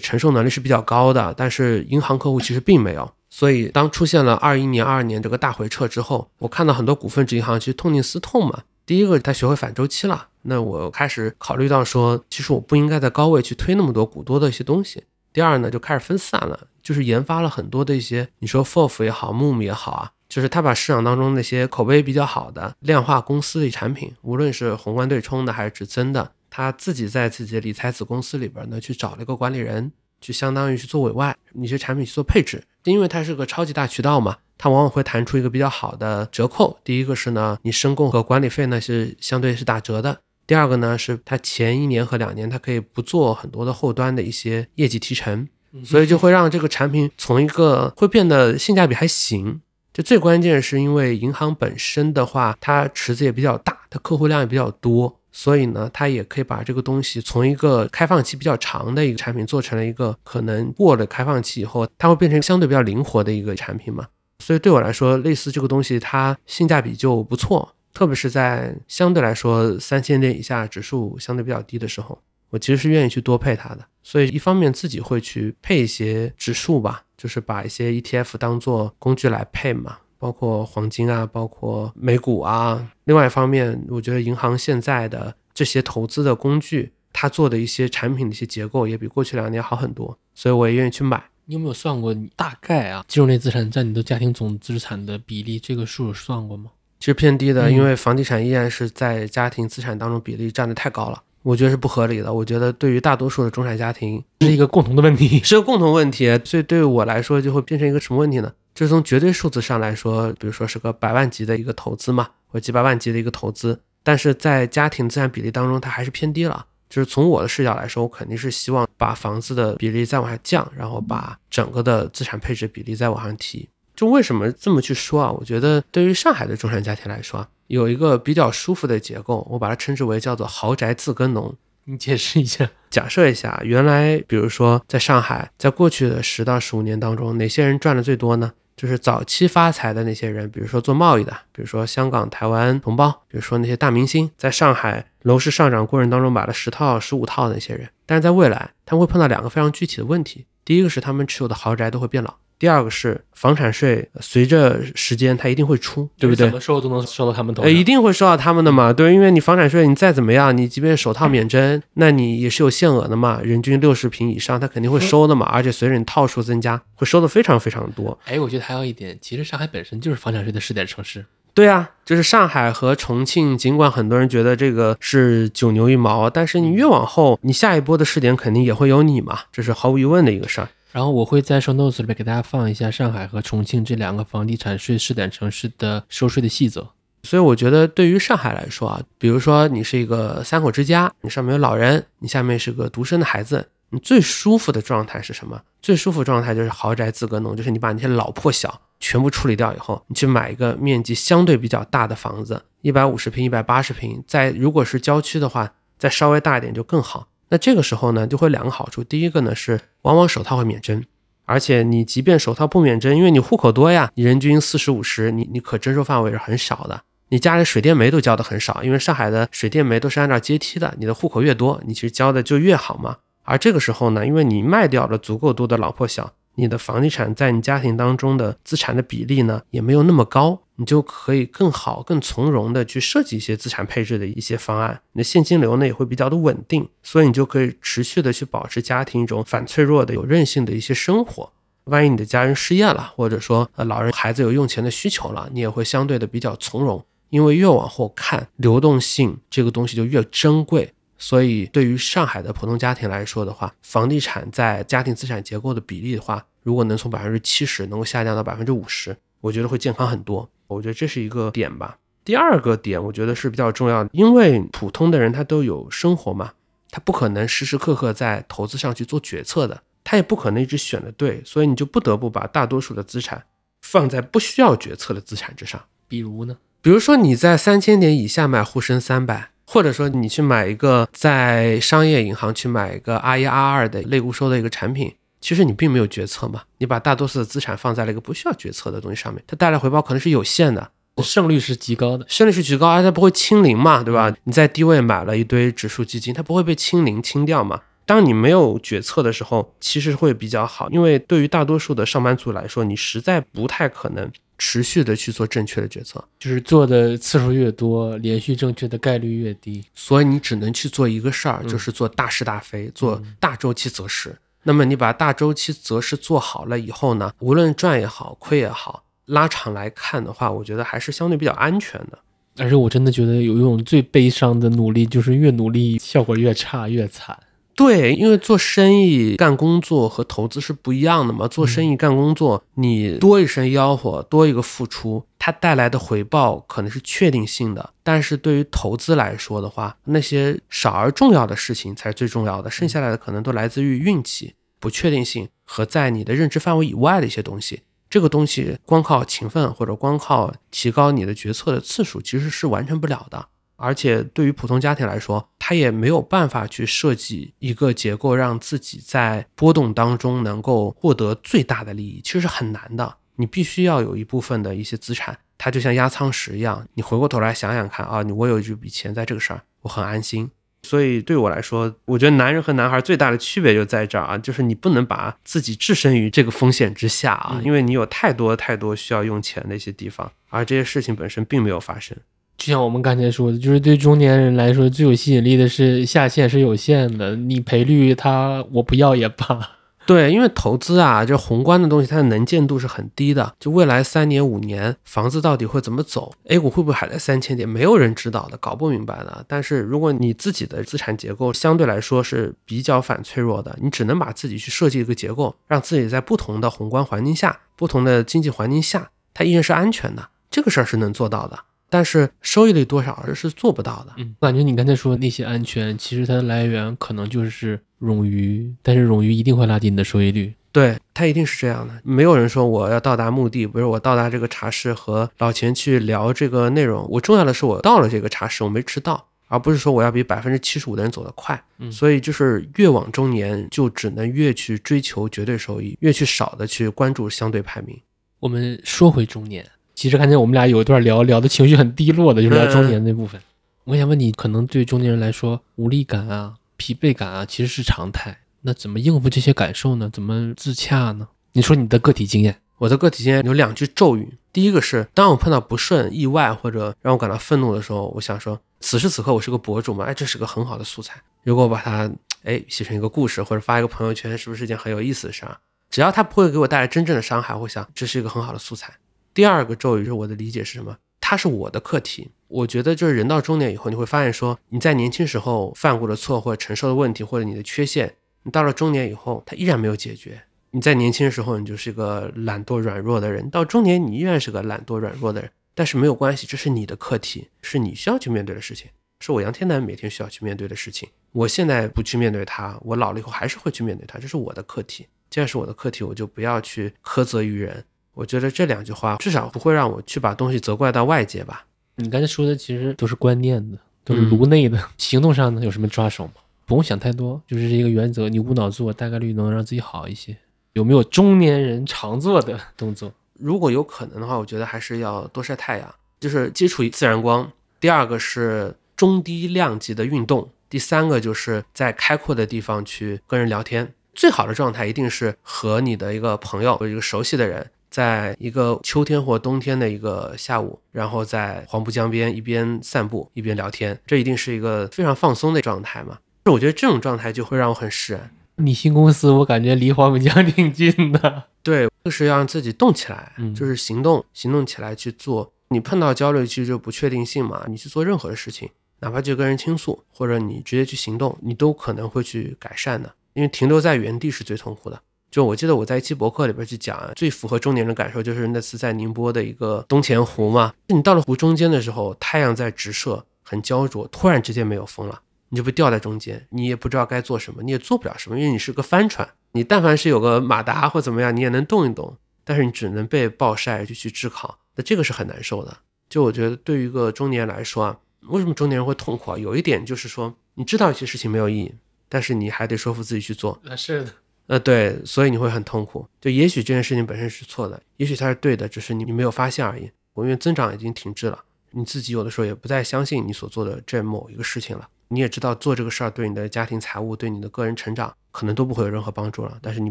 承受能力是比较高的，但是银行客户其实并没有。所以，当出现了二一年、二二年这个大回撤之后，我看到很多股份制银行其实痛定思痛嘛。第一个，他学会反周期了，那我开始考虑到说，其实我不应该在高位去推那么多股多的一些东西。第二呢，就开始分散了，就是研发了很多的一些，你说 FOF 也好，MOOM 也好啊，就是他把市场当中那些口碑比较好的量化公司的产品，无论是宏观对冲的还是指增的，他自己在自己的理财子公司里边呢，去找了一个管理人，去相当于去做委外，你些产品去做配置，因为它是个超级大渠道嘛，它往往会弹出一个比较好的折扣。第一个是呢，你申购和管理费呢是相对是打折的。第二个呢，是它前一年和两年，它可以不做很多的后端的一些业绩提成，所以就会让这个产品从一个会变得性价比还行。就最关键是因为银行本身的话，它池子也比较大，它客户量也比较多，所以呢，它也可以把这个东西从一个开放期比较长的一个产品做成了一个可能过了开放期以后，它会变成相对比较灵活的一个产品嘛。所以对我来说，类似这个东西，它性价比就不错。特别是在相对来说三千点以下指数相对比较低的时候，我其实是愿意去多配它的。所以一方面自己会去配一些指数吧，就是把一些 ETF 当做工具来配嘛，包括黄金啊，包括美股啊。另外一方面，我觉得银行现在的这些投资的工具，它做的一些产品的一些结构也比过去两年好很多，所以我也愿意去买。你有没有算过你大概啊，金融类资产占你的家庭总资产的比例？这个数有算过吗？其实偏低的，嗯因为房地产依然是在家庭资产当中比例占的太高了，我觉得是不合理的。我觉得对于大多数的中产家庭是一个共同的问题。是个共同问题，所以对于我来说就会变成一个什么问题呢？就是从绝对数字上来说，比如说是个百万级的一个投资嘛，或者几百万级的一个投资，但是在家庭资产比例当中，它还是偏低了。就是从我的视角来说，我肯定是希望把房子的比例再往下降，然后把整个的资产配置比例再往上提。就为什么这么去说啊？我觉得对于上海的中产家庭来说啊，有一个比较舒服的结构，我把它称之为叫做豪宅自耕农。你解释一下。假设一下，原来比如说在上海，在过去的十到十五年当中，哪些人赚的最多呢？就是早期发财的那些人，比如说做贸易的，比如说香港、台湾同胞，比如说那些大明星，在上海楼市上涨过程当中买了十套、十五套的那些人。但是在未来，他们会碰到两个非常具体的问题。第一个是他们持有的豪宅都会变老，第二个是房产税，随着时间它一定会出，对不对？什么时候都能收到他们头呃，上。一定会收到他们的嘛，对，因为你房产税你再怎么样，你即便首套免征，那你也是有限额的嘛，人均六十平以上，他肯定会收的嘛，而且随着你套数增加，会收的非常非常多。哎，我觉得还有一点，其实上海本身就是房产税的试点城市。对啊，就是上海和重庆，尽管很多人觉得这个是九牛一毛，但是你越往后，你下一波的试点肯定也会有你嘛，这是毫无疑问的一个事儿。然后我会在 show notes 里面给大家放一下上海和重庆这两个房地产税试点城市的收税的细则。所以我觉得对于上海来说啊，比如说你是一个三口之家，你上面有老人，你下面是个独生的孩子，你最舒服的状态是什么？最舒服状态就是豪宅资格弄，就是你把那些老破小全部处理掉以后，你去买一个面积相对比较大的房子，一百五十平、一百八十平，在如果是郊区的话，再稍微大一点就更好。那这个时候呢，就会两个好处，第一个呢是往往首套会免征。而且你即便首套不免征，因为你户口多呀，你人均四十五十，你你可征收范围是很少的。你家里水电煤都交的很少，因为上海的水电煤都是按照阶梯的，你的户口越多，你其实交的就越好嘛。而这个时候呢，因为你卖掉了足够多的老破小，你的房地产在你家庭当中的资产的比例呢也没有那么高，你就可以更好、更从容的去设计一些资产配置的一些方案，你的现金流呢也会比较的稳定，所以你就可以持续的去保持家庭一种反脆弱的、有韧性的一些生活。万一你的家人失业了，或者说呃老人孩子有用钱的需求了，你也会相对的比较从容。因为越往后看，流动性这个东西就越珍贵。所以对于上海的普通家庭来说的话，房地产在家庭资产结构的比例的话，如果能从百分之七十能够下降到百分之五十，我觉得会健康很多。我觉得这是一个点吧。第二个点，我觉得是比较重要的，因为普通的人他都有生活嘛，他不可能时时刻刻在投资上去做决策的，他也不可能一直选的对，所以你就不得不把大多数的资产放在不需要决策的资产之上。比如呢？比如说你在三千点以下买沪深三百，或者说你去买一个在商业银行去买一个 R 一 R 二的类固收的一个产品，其实你并没有决策嘛，你把大多数的资产放在了一个不需要决策的东西上面，它带来回报可能是有限的，胜率是极高的。胜率是极高，而且它不会清零嘛，对吧？你在低位买了一堆指数基金，它不会被清零清掉嘛。当你没有决策的时候，其实会比较好，因为对于大多数的上班族来说，你实在不太可能持续的去做正确的决策，就是做的次数越多，连续正确的概率越低。所以你只能去做一个事儿，嗯就是做大是大非，做大周期择时。那么你把大周期择时做好了以后呢，无论赚也好，亏也好，拉长来看的话，我觉得还是相对比较安全的。而且我真的觉得有一种最悲伤的努力，就是越努力效果越差越惨。对，因为做生意、干工作和投资是不一样的嘛。做生意、干工作，你多一声吆喝，多一个付出，它带来的回报可能是确定性的。但是对于投资来说的话，那些少而重要的事情才是最重要的，剩下来的可能都来自于运气、不确定性和在你的认知范围以外的一些东西。这个东西光靠勤奋或者光靠提高你的决策的次数，其实是完成不了的。而且对于普通家庭来说，他也没有办法去设计一个结构，让自己在波动当中能够获得最大的利益，其实是很难的。你必须要有一部分的一些资产，它就像压舱石一样。你回过头来想想看啊，你我有一笔钱在这个事儿，我很安心。所以对我来说，我觉得男人和男孩最大的区别就在这儿啊，就是你不能把自己置身于这个风险之下啊，因为你有太多太多需要用钱的一些地方，而这些事情本身并没有发生。就像我们刚才说的，就是对中年人来说，最有吸引力的是下限是有限的，你赔率它我不要也罢。<laughs> 对，因为投资啊，这宏观的东西，它的能见度是很低的。就未来三年、五年，房子到底会怎么走？A 股会不会还在三千点？没有人知道的，搞不明白的。但是如果你自己的资产结构相对来说是比较反脆弱的，你只能把自己去设计一个结构，让自己在不同的宏观环境下、不同的经济环境下，它依然是安全的。这个事儿是能做到的。但是收益率多少这是做不到的。嗯，我感觉你刚才说的那些安全，其实它的来源可能就是冗余，但是冗余一定会拉低你的收益率。对，它一定是这样的。没有人说我要到达目的，比如我到达这个茶室和老钱去聊这个内容。我重要的是我到了这个茶室，我没迟到，而不是说我要比百分之七十五的人走得快。嗯所以就是越往中年，就只能越去追求绝对收益，越去少的去关注相对排名。我们说回中年，其实看见我们俩有一段聊聊的情绪很低落的，就是聊中年那部分。我想问你，可能对中年人来说，无力感啊、疲惫感啊，其实是常态。那怎么应付这些感受呢？怎么自洽呢？你说你的个体经验，我的个体经验有两句咒语。第一个是，当我碰到不顺、意外或者让我感到愤怒的时候，我想说，此时此刻我是个博主嘛，哎，这是个很好的素材。如果我把它哎写成一个故事或者发一个朋友圈，是不是一件很有意思的事儿？只要它不会给我带来真正的伤害，我想这是一个很好的素材。第二个咒语是我的理解是什么？它是我的课题。我觉得就是人到中年以后，你会发现说你在年轻时候犯过的错或者承受的问题或者你的缺陷，你到了中年以后，它依然没有解决。你在年轻的时候，你就是一个懒惰软弱的人；到中年，你依然是个懒惰软弱的人。但是没有关系，这是你的课题，是你需要去面对的事情，是我杨天南每天需要去面对的事情。我现在不去面对它，我老了以后还是会去面对它，这是我的课题。既然是我的课题，我就不要去苛责于人。我觉得这两句话至少不会让我去把东西责怪到外界吧。你刚才说的其实都是观念的，都是颅内的，行动上呢有什么抓手吗？不用想太多，就是一个原则，你无脑做，大概率能让自己好一些。有没有中年人常做的动作？如果有可能的话，我觉得还是要多晒太阳，就是接触自然光。第二个是中低量级的运动，第三个就是在开阔的地方去跟人聊天。最好的状态一定是和你的一个朋友或者一个熟悉的人，在一个秋天或冬天的一个下午，然后在黄浦江边一边散步一边聊天，这一定是一个非常放松的状态嘛。我觉得这种状态就会让我很释然。你新公司我感觉离黄浦江挺近的，对，就是要让自己动起来，就是行动，行动起来去做。你碰到焦虑，其实就不确定性嘛，你去做任何的事情，哪怕就跟人倾诉，或者你直接去行动，你都可能会去改善的。因为停留在原地是最痛苦的。就我记得我在一期博客里边去讲，最符合中年人感受就是那次在宁波的一个东钱湖嘛。你到了湖中间的时候，太阳在直射，很焦灼，突然之间没有风了，你就被吊在中间，你也不知道该做什么，你也做不了什么，因为你是个帆船。你但凡是有个马达或怎么样，你也能动一动，但是你只能被暴晒就去炙烤，那这个是很难受的。就我觉得对于一个中年人来说啊，为什么中年人会痛苦啊？有一点就是说，你知道一些事情没有意义。但是你还得说服自己去做，那是的，呃，对，所以你会很痛苦。就也许这件事情本身是错的，也许它是对的，只是你你没有发现而已。我因为增长已经停滞了，你自己有的时候也不再相信你所做的这某一个事情了。你也知道做这个事儿对你的家庭财务、对你的个人成长可能都不会有任何帮助了，但是你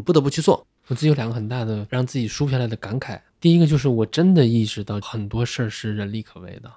不得不去做。我自己有两个很大的让自己舒服下来的感慨，第一个就是我真的意识到很多事儿是人力可为的，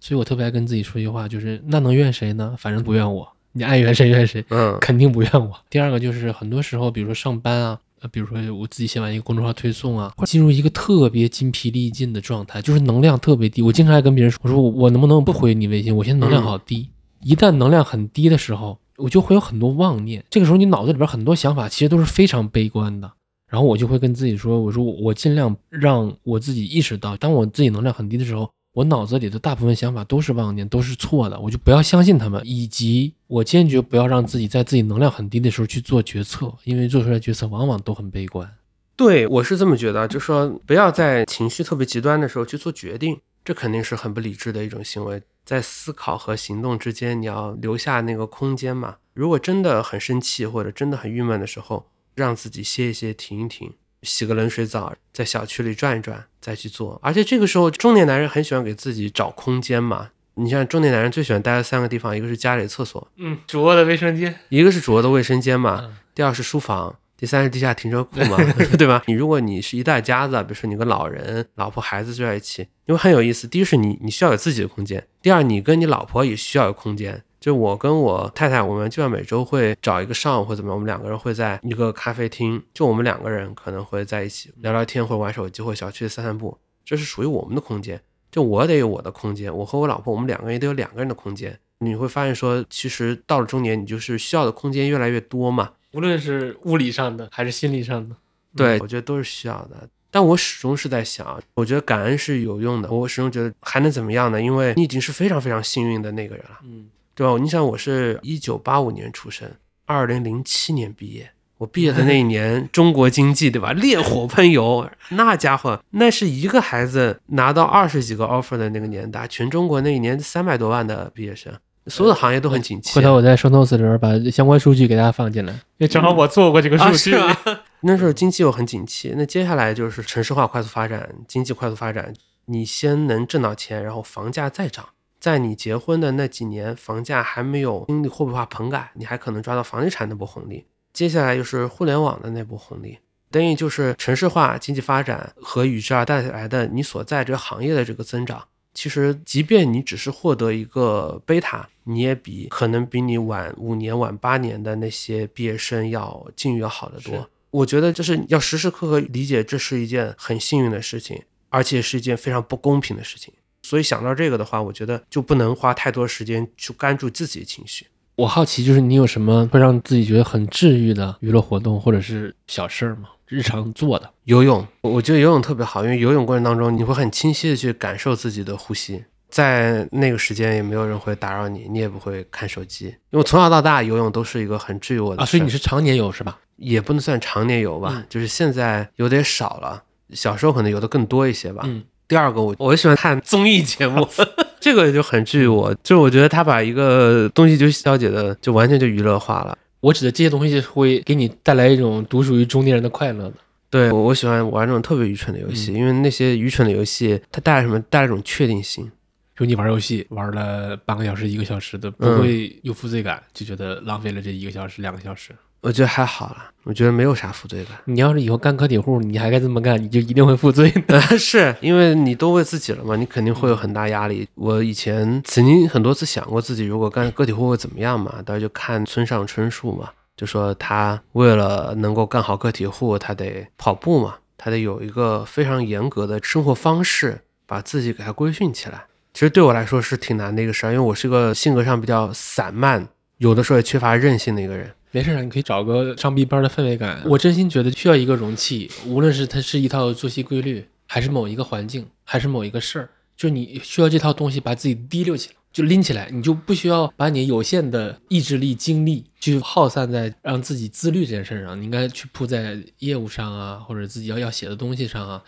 所以我特别爱跟自己说一句话，就是那能怨谁呢？反正不怨我。你爱怨谁怨谁，嗯，肯定不怨我。第二个就是很多时候，比如说上班啊，呃，比如说我自己写完一个公众号推送啊，会进入一个特别筋疲力尽的状态，就是能量特别低。我经常爱跟别人说，我说我能不能不回你微信？我现在能量好低。一旦能量很低的时候，我就会有很多妄念。这个时候你脑子里边很多想法其实都是非常悲观的。然后我就会跟自己说，我说我尽量让我自己意识到，当我自己能量很低的时候。我脑子里的大部分想法都是妄念，都是错的，我就不要相信他们，以及我坚决不要让自己在自己能量很低的时候去做决策，因为做出来决策往往都很悲观。对我是这么觉得，就说不要在情绪特别极端的时候去做决定，这肯定是很不理智的一种行为。在思考和行动之间，你要留下那个空间嘛。如果真的很生气或者真的很郁闷的时候，让自己歇一歇，停一停。洗个冷水澡，在小区里转一转，再去做。而且这个时候，中年男人很喜欢给自己找空间嘛。你像中年男人最喜欢待的三个地方，一个是家里的厕所，嗯，主卧的卫生间，一个是主卧的卫生间嘛。第二是书房，第三是地下停车库嘛，<laughs> 对吧？你如果你是一大家子，比如说你跟老人、老婆、孩子住在一起，因为很有意思。第一是你你需要有自己的空间，第二你跟你老婆也需要有空间。就我跟我太太，我们基本上每周会找一个上午或怎么样，我们两个人会在一个咖啡厅，就我们两个人可能会在一起聊聊天，或者玩手机，或小区散散步。这是属于我们的空间。就我得有我的空间，我和我老婆，我们两个人也得有两个人的空间。你会发现说，其实到了中年，你就是需要的空间越来越多嘛，无论是物理上的还是心理上的。对，我觉得都是需要的。但我始终是在想，我觉得感恩是有用的。我始终觉得还能怎么样呢？因为你已经是非常非常幸运的那个人了。嗯。对吧？你想，我是一九八五年出生，二零零七年毕业。我毕业的那一 <laughs> 年，中国经济对吧，烈火喷油，那家伙，那是一个孩子拿到二十几个 offer 的那个年代，全中国那一年三百多万的毕业生，所有的行业都很景气。回头我在收 notes 里边把相关数据给大家放进来，因为正好我做过这个数据啊。<laughs> 那时候经济又很景气，那接下来就是城市化快速发展，经济快速发展，你先能挣到钱，然后房价再涨。在你结婚的那几年，房价还没有经历货币化棚改，你还可能抓到房地产那波红利。接下来就是互联网的那波红利，等于就是城市化、经济发展和与之而带来的你所在这个行业的这个增长。其实，即便你只是获得一个贝塔，你也比可能比你晚五年、晚八年的那些毕业生要境遇要好得多。我觉得就是要时时刻刻理解，这是一件很幸运的事情，而且是一件非常不公平的事情。所以想到这个的话，我觉得就不能花太多时间去关注自己的情绪。我好奇，就是你有什么会让自己觉得很治愈的娱乐活动，或者是小事儿吗？日常做的游泳，我觉得游泳特别好，因为游泳过程当中你会很清晰的去感受自己的呼吸，在那个时间也没有人会打扰你，你也不会看手机。因为从小到大游泳都是一个很治愈我的啊，所以你是常年游是吧？也不能算常年游吧，就是现在游的也少了，小时候可能游的更多一些吧。嗯。第二个，我我喜欢看综艺节目，<laughs> 这个就很治愈我。就是我觉得他把一个东西就消解的，就完全就娱乐化了。我指的这些东西会给你带来一种独属于中年人的快乐的。对，我我喜欢玩这种特别愚蠢的游戏，因为那些愚蠢的游戏它带来什么？带来一种确定性。就你玩游戏玩了半个小时、一个小时的，不会有负罪感，就觉得浪费了这一个小时、两个小时。我觉得还好了，我觉得没有啥负罪感。你要是以后干个体户，你还该这么干，你就一定会负罪的。<laughs> 是因为你都为自己了嘛，你肯定会有很大压力。我以前曾经很多次想过自己如果干个体户会怎么样嘛，当时就看村上春树嘛，就说他为了能够干好个体户，他得跑步嘛，他得有一个非常严格的生活方式，把自己给他规训起来。其实对我来说是挺难的一个事儿，因为我是个性格上比较散漫，有的时候也缺乏韧性的一个人。没事儿，你可以找个上 B 班的氛围感。我真心觉得需要一个容器，无论是它是一套作息规律，还是某一个环境，还是某一个事儿，就你需要这套东西把自己提溜起来，就拎起来，你就不需要把你有限的意志力、精力去耗散在让自己自律这件事上，你应该去扑在业务上啊，或者自己要要写的东西上啊。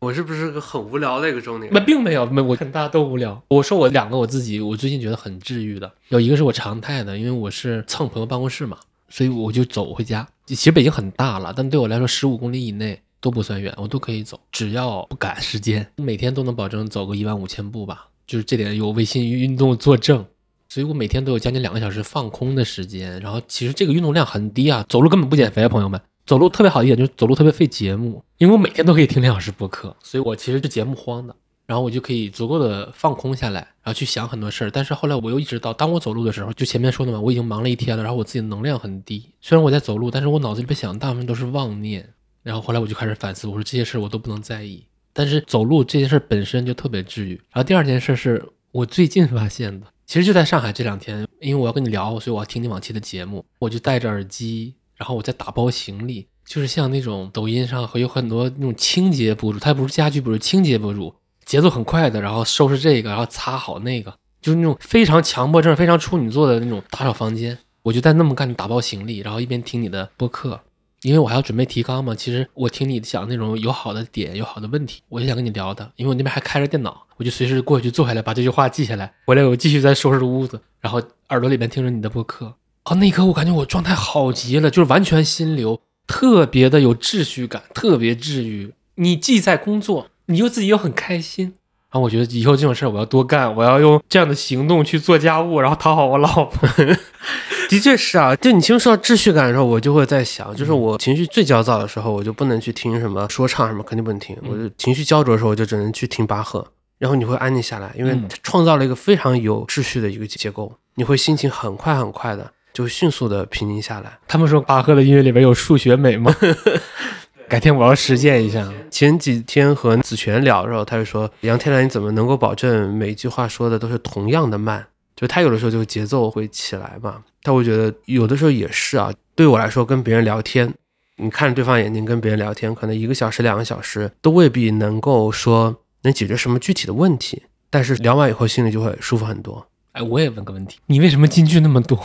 我是不是个很无聊的一个中年？那并没有，没我看大家都无聊。我说我两个我自己，我最近觉得很治愈的，有一个是我常态的，因为我是蹭朋友办公室嘛。所以我就走回家。其实北京很大了，但对我来说，十五公里以内都不算远，我都可以走，只要不赶时间。每天都能保证走个一万五千步吧，就是这点有微信运动作证。所以我每天都有将近两个小时放空的时间。然后其实这个运动量很低啊，走路根本不减肥啊，朋友们。走路特别好一点就是走路特别费节目，因为我每天都可以听两小时播客，所以我其实是节目荒的。然后我就可以足够的放空下来，然后去想很多事儿。但是后来我又意识到，当我走路的时候，就前面说的嘛，我已经忙了一天了，然后我自己的能量很低。虽然我在走路，但是我脑子里边想的大部分都是妄念。然后后来我就开始反思，我说这些事儿我都不能在意。但是走路这件事本身就特别治愈。然后第二件事是我最近发现的，其实就在上海这两天，因为我要跟你聊，所以我要听你往期的节目，我就戴着耳机，然后我在打包行李，就是像那种抖音上和有很多那种清洁博主，他不是家居博主，清洁博主。节奏很快的，然后收拾这个，然后擦好那个，就是那种非常强迫症、非常处女座的那种打扫房间。我就在那么干，打包行李，然后一边听你的播客，因为我还要准备提纲嘛。其实我听你讲那种有好的点、有好的问题，我就想跟你聊的。因为我那边还开着电脑，我就随时过去坐下来，把这句话记下来。回来我继续再收拾屋子，然后耳朵里面听着你的播客。啊，那一刻我感觉我状态好极了，就是完全心流，特别的有秩序感，特别治愈。你既在工作。你又自己又很开心，然后我觉得以后这种事儿我要多干，我要用这样的行动去做家务，然后讨好我老婆。<laughs> 的确是啊，就你听说到秩序感的时候，我就会在想，就是我情绪最焦躁的时候，我就不能去听什么说唱什么，肯定不能听。我就情绪焦灼的时候，我就只能去听巴赫，然后你会安静下来，因为创造了一个非常有秩序的一个结构，你会心情很快很快的就迅速的平静下来。他们说巴赫的音乐里面有数学美吗？<laughs> 改天我要实践一下。前几天和子璇聊的时候，他就说：“杨天来，你怎么能够保证每一句话说的都是同样的慢？就他有的时候就节奏会起来嘛。但我觉得有的时候也是啊。对我来说，跟别人聊天，你看着对方眼睛跟别人聊天，可能一个小时、两个小时都未必能够说能解决什么具体的问题。但是聊完以后，心里就会舒服很多。哎，我也问个问题，你为什么金句那么多？”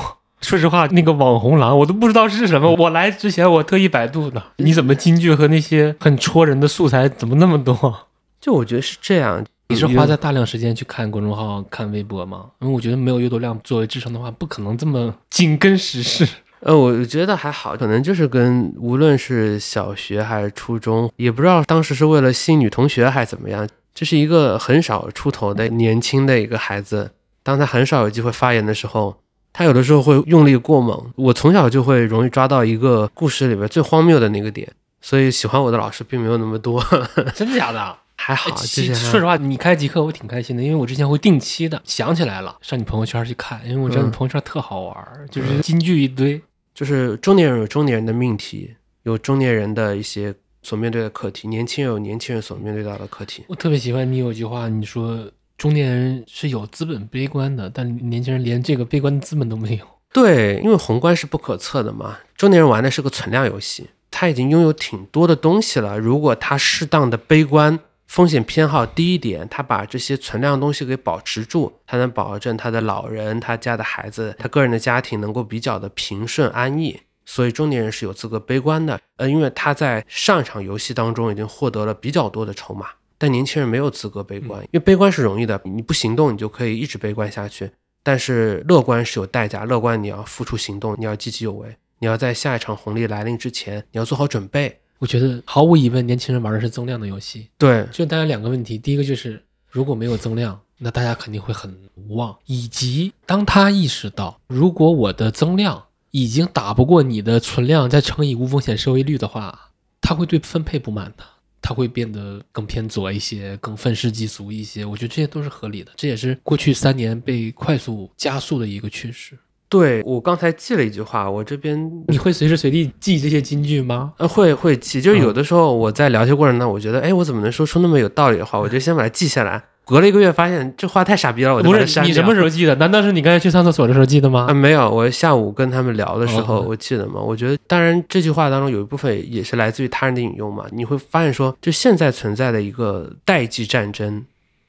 说实话，那个网红狼我都不知道是什么。我来之前我特意百度的，你怎么京剧和那些很戳人的素材怎么那么多？<laughs> 就我觉得是这样，你是花在大量时间去看公众号、看微博吗？因为我觉得没有阅读量作为支撑的话，不可能这么紧跟时事。<laughs> 呃，我觉得还好，可能就是跟无论是小学还是初中，也不知道当时是为了吸引女同学还是怎么样，这是一个很少出头的年轻的一个孩子，当他很少有机会发言的时候。他有的时候会用力过猛，我从小就会容易抓到一个故事里边最荒谬的那个点，所以喜欢我的老师并没有那么多，<laughs> 真的假的？还好。其实说实话，你开极客我挺开心的，因为我之前会定期的想起来了上你朋友圈去看，因为我知道你嗯朋友圈特好玩儿，就是金句一堆。就是中年人有中年人的命题，有中年人的一些所面对的课题，年轻人有年轻人所面对到的课题。我特别喜欢你有句话，你说中年人是有资本悲观的，但年轻人连这个悲观的资本都没有。对，因为宏观是不可测的嘛。中年人玩的是个存量游戏，他已经拥有挺多的东西了。如果他适当的悲观，风险偏好低一点，他把这些存量东西给保持住，他能保证他的老人、他家的孩子、他个人的家庭能够比较的平顺安逸。所以中年人是有资格悲观的，呃，因为他在上一场游戏当中已经获得了比较多的筹码。但年轻人没有资格悲观，因为悲观是容易的，你不行动，你就可以一直悲观下去。但是乐观是有代价，乐观你要付出行动，你要积极有为，你要在下一场红利来临之前，你要做好准备。我觉得毫无疑问，年轻人玩的是增量的游戏。对，就大家两个问题，第一个就是如果没有增量，那大家肯定会很无望，以及当他意识到如果我的增量已经打不过你的存量，再乘以无风险收益率的话，他会对分配不满的，他会变得更偏左一些，更愤世嫉俗一些。我觉得这些都是合理的，这也是过去三年被快速加速的一个趋势。对我刚才记了一句话，我这边你会随时随地记这些金句吗？呃会会记，就是有的时候我在聊天过程当中，我觉得哎，我怎么能说出那么有道理的话？我就先把它记下来。隔了一个月，发现这话太傻逼了，我就不把删掉。是你什么时候记得？难道是你刚才去上厕所的时候记得吗？啊，没有，我下午跟他们聊的时候，哦我记得嘛。我觉得，当然这句话当中有一部分也是来自于他人的引用嘛。你会发现说，就现在存在的一个代际战争，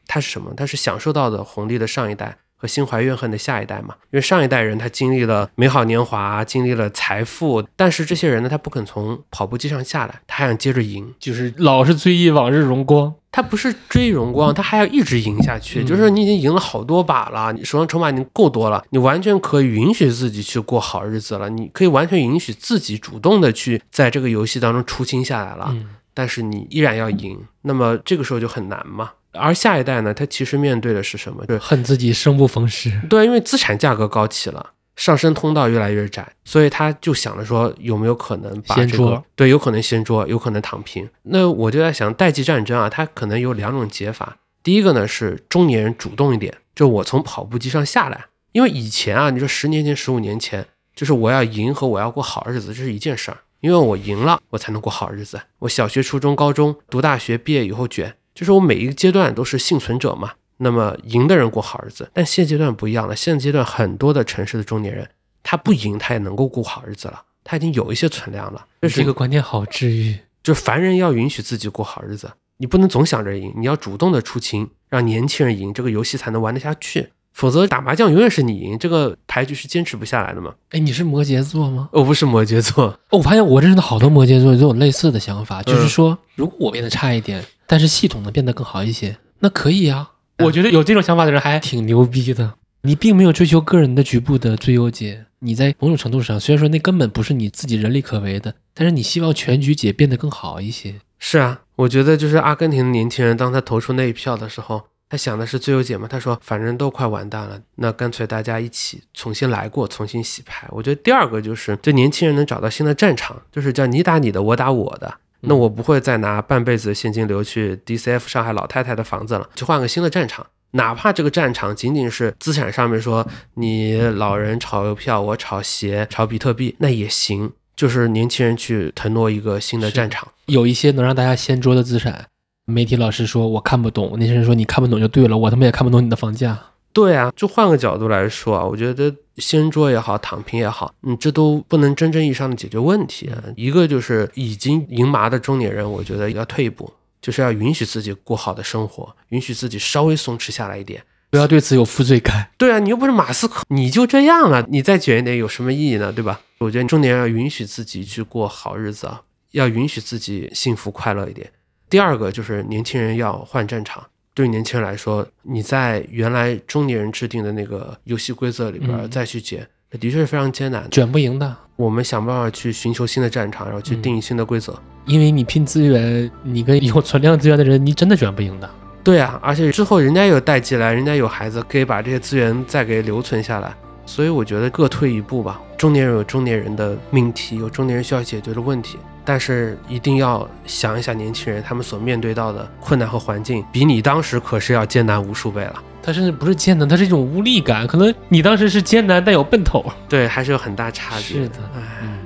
它是什么？它是享受到的红利的上一代和心怀怨恨的下一代嘛。因为上一代人他经历了美好年华，经历了财富，但是这些人呢，他不肯从跑步机上下来，他还想接着赢。就是老是追忆往日荣光。他不是追荣光，他还要一直赢下去。嗯就是你已经赢了好多把了，你手上筹码已经够多了，你完全可以允许自己去过好日子了。你可以完全允许自己主动的去在这个游戏当中出清下来了。嗯，但是你依然要赢，那么这个时候就很难嘛。而下一代呢，他其实面对的是什么？就是恨自己生不逢时。对，因为资产价格高起了。上升通道越来越窄，所以他就想着说有没有可能把这个掀桌对，有可能掀桌，有可能躺平。那我就在想，代际战争啊，它可能有两种解法。第一个呢是中年人主动一点，就我从跑步机上下来，因为以前啊，你说十年前、十五年前，就是我要赢和我要过好日子，这是一件事儿，因为我赢了，我才能过好日子。我小学、初中、高中读大学，毕业以后卷，就是我每一个阶段都是幸存者嘛。那么赢的人过好日子，但现阶段不一样了。现阶段很多的城市的中年人，他不赢他也能够过好日子了，他已经有一些存量了。这是一个观点好治愈。就凡人要允许自己过好日子，你不能总想着赢，你要主动的出勤，让年轻人赢，这个游戏才能玩得下去。否则打麻将永远是你赢，这个牌局是坚持不下来的嘛。哎，你是摩羯座吗？我不是摩羯座，哦我发现我认识的好多摩羯座都有类似的想法，嗯就是说，如果我变得差一点，但是系统能变得更好一些，那可以呀。我觉得有这种想法的人还挺牛逼的。你并没有追求个人的局部的最优解，你在某种程度上，虽然说那根本不是你自己人力可为的，但是你希望全局解变得更好一些。是啊，我觉得就是阿根廷的年轻人，当他投出那一票的时候，他想的是最优解嘛。他说，反正都快完蛋了，那干脆大家一起重新来过，重新洗牌。我觉得第二个就是，这年轻人能找到新的战场，就是叫你打你的，我打我的。那我不会再拿半辈子的现金流去 DCF 上海老太太的房子了，去换个新的战场。哪怕这个战场仅仅是资产上面说你老人炒邮票，我炒鞋、炒比特币，那也行。就是年轻人去腾挪一个新的战场。有一些能让大家掀桌的资产，媒体老师说我看不懂，那些人说你看不懂就对了，我他妈也看不懂你的房价。对啊，就换个角度来说啊，我觉得掀桌也好，躺平也好，你，这都不能真正意义上的解决问题啊。一个就是已经赢麻的中年人，我觉得要退一步，就是要允许自己过好的生活，允许自己稍微松弛下来一点。不要对此有负罪感。对啊，你又不是马斯克，你就这样了，你再卷一点有什么意义呢？对吧？我觉得中年人要允许自己去过好日子啊，要允许自己幸福快乐一点。第二个就是年轻人要换战场。对于年轻人来说，你在原来中年人制定的那个游戏规则里边嗯再去解，那的确是非常艰难的。卷不赢的，我们想办法去寻求新的战场，然后去嗯定义新的规则。因为你拼资源，你跟有存量资源的人，你真的卷不赢的。对啊，而且之后人家有代际来，人家有孩子，可以把这些资源再给留存下来。所以我觉得各退一步吧。中年人有中年人的命题，有中年人需要解决的问题。但是一定要想一想年轻人他们所面对到的困难和环境，比你当时可是要艰难无数倍了。他甚至不是艰难，他是一种无力感。可能你当时是艰难，但有奔头。对，还是有很大差距。是的，嗯，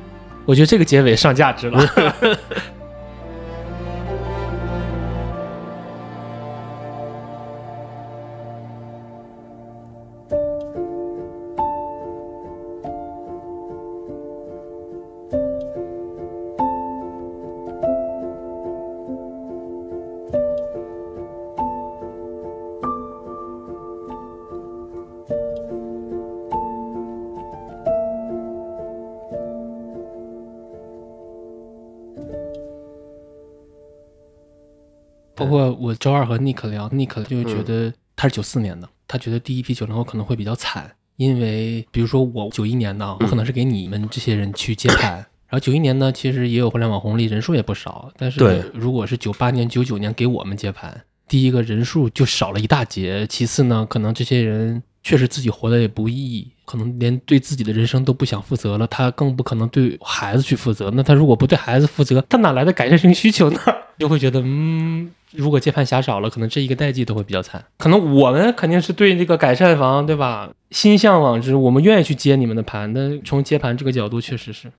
我觉得这个结尾上价值了。<laughs> <laughs> <laughs> 周二和 Nick 聊，Nick 就觉得他是九四年的，他觉得第一批九零后可能会比较惨，因为比如说我九一年的，我可能是给你们这些人去接盘，<laughs> 然后九一年呢，其实也有互联网红利，人数也不少，但是如果是九八年、九九年给我们接盘，第一个人数就少了一大截，其次呢，可能这些人确实自己活得也不易，可能连对自己的人生都不想负责了，他更不可能对孩子去负责，那他如果不对孩子负责，他哪来的改善性需求呢？<laughs> 就会觉得，嗯。如果接盘侠少了，可能这一个代际都会比较惨。可能我们肯定是对这个改善房，对吧？心向往之，我们愿意去接你们的盘。那从接盘这个角度，确实是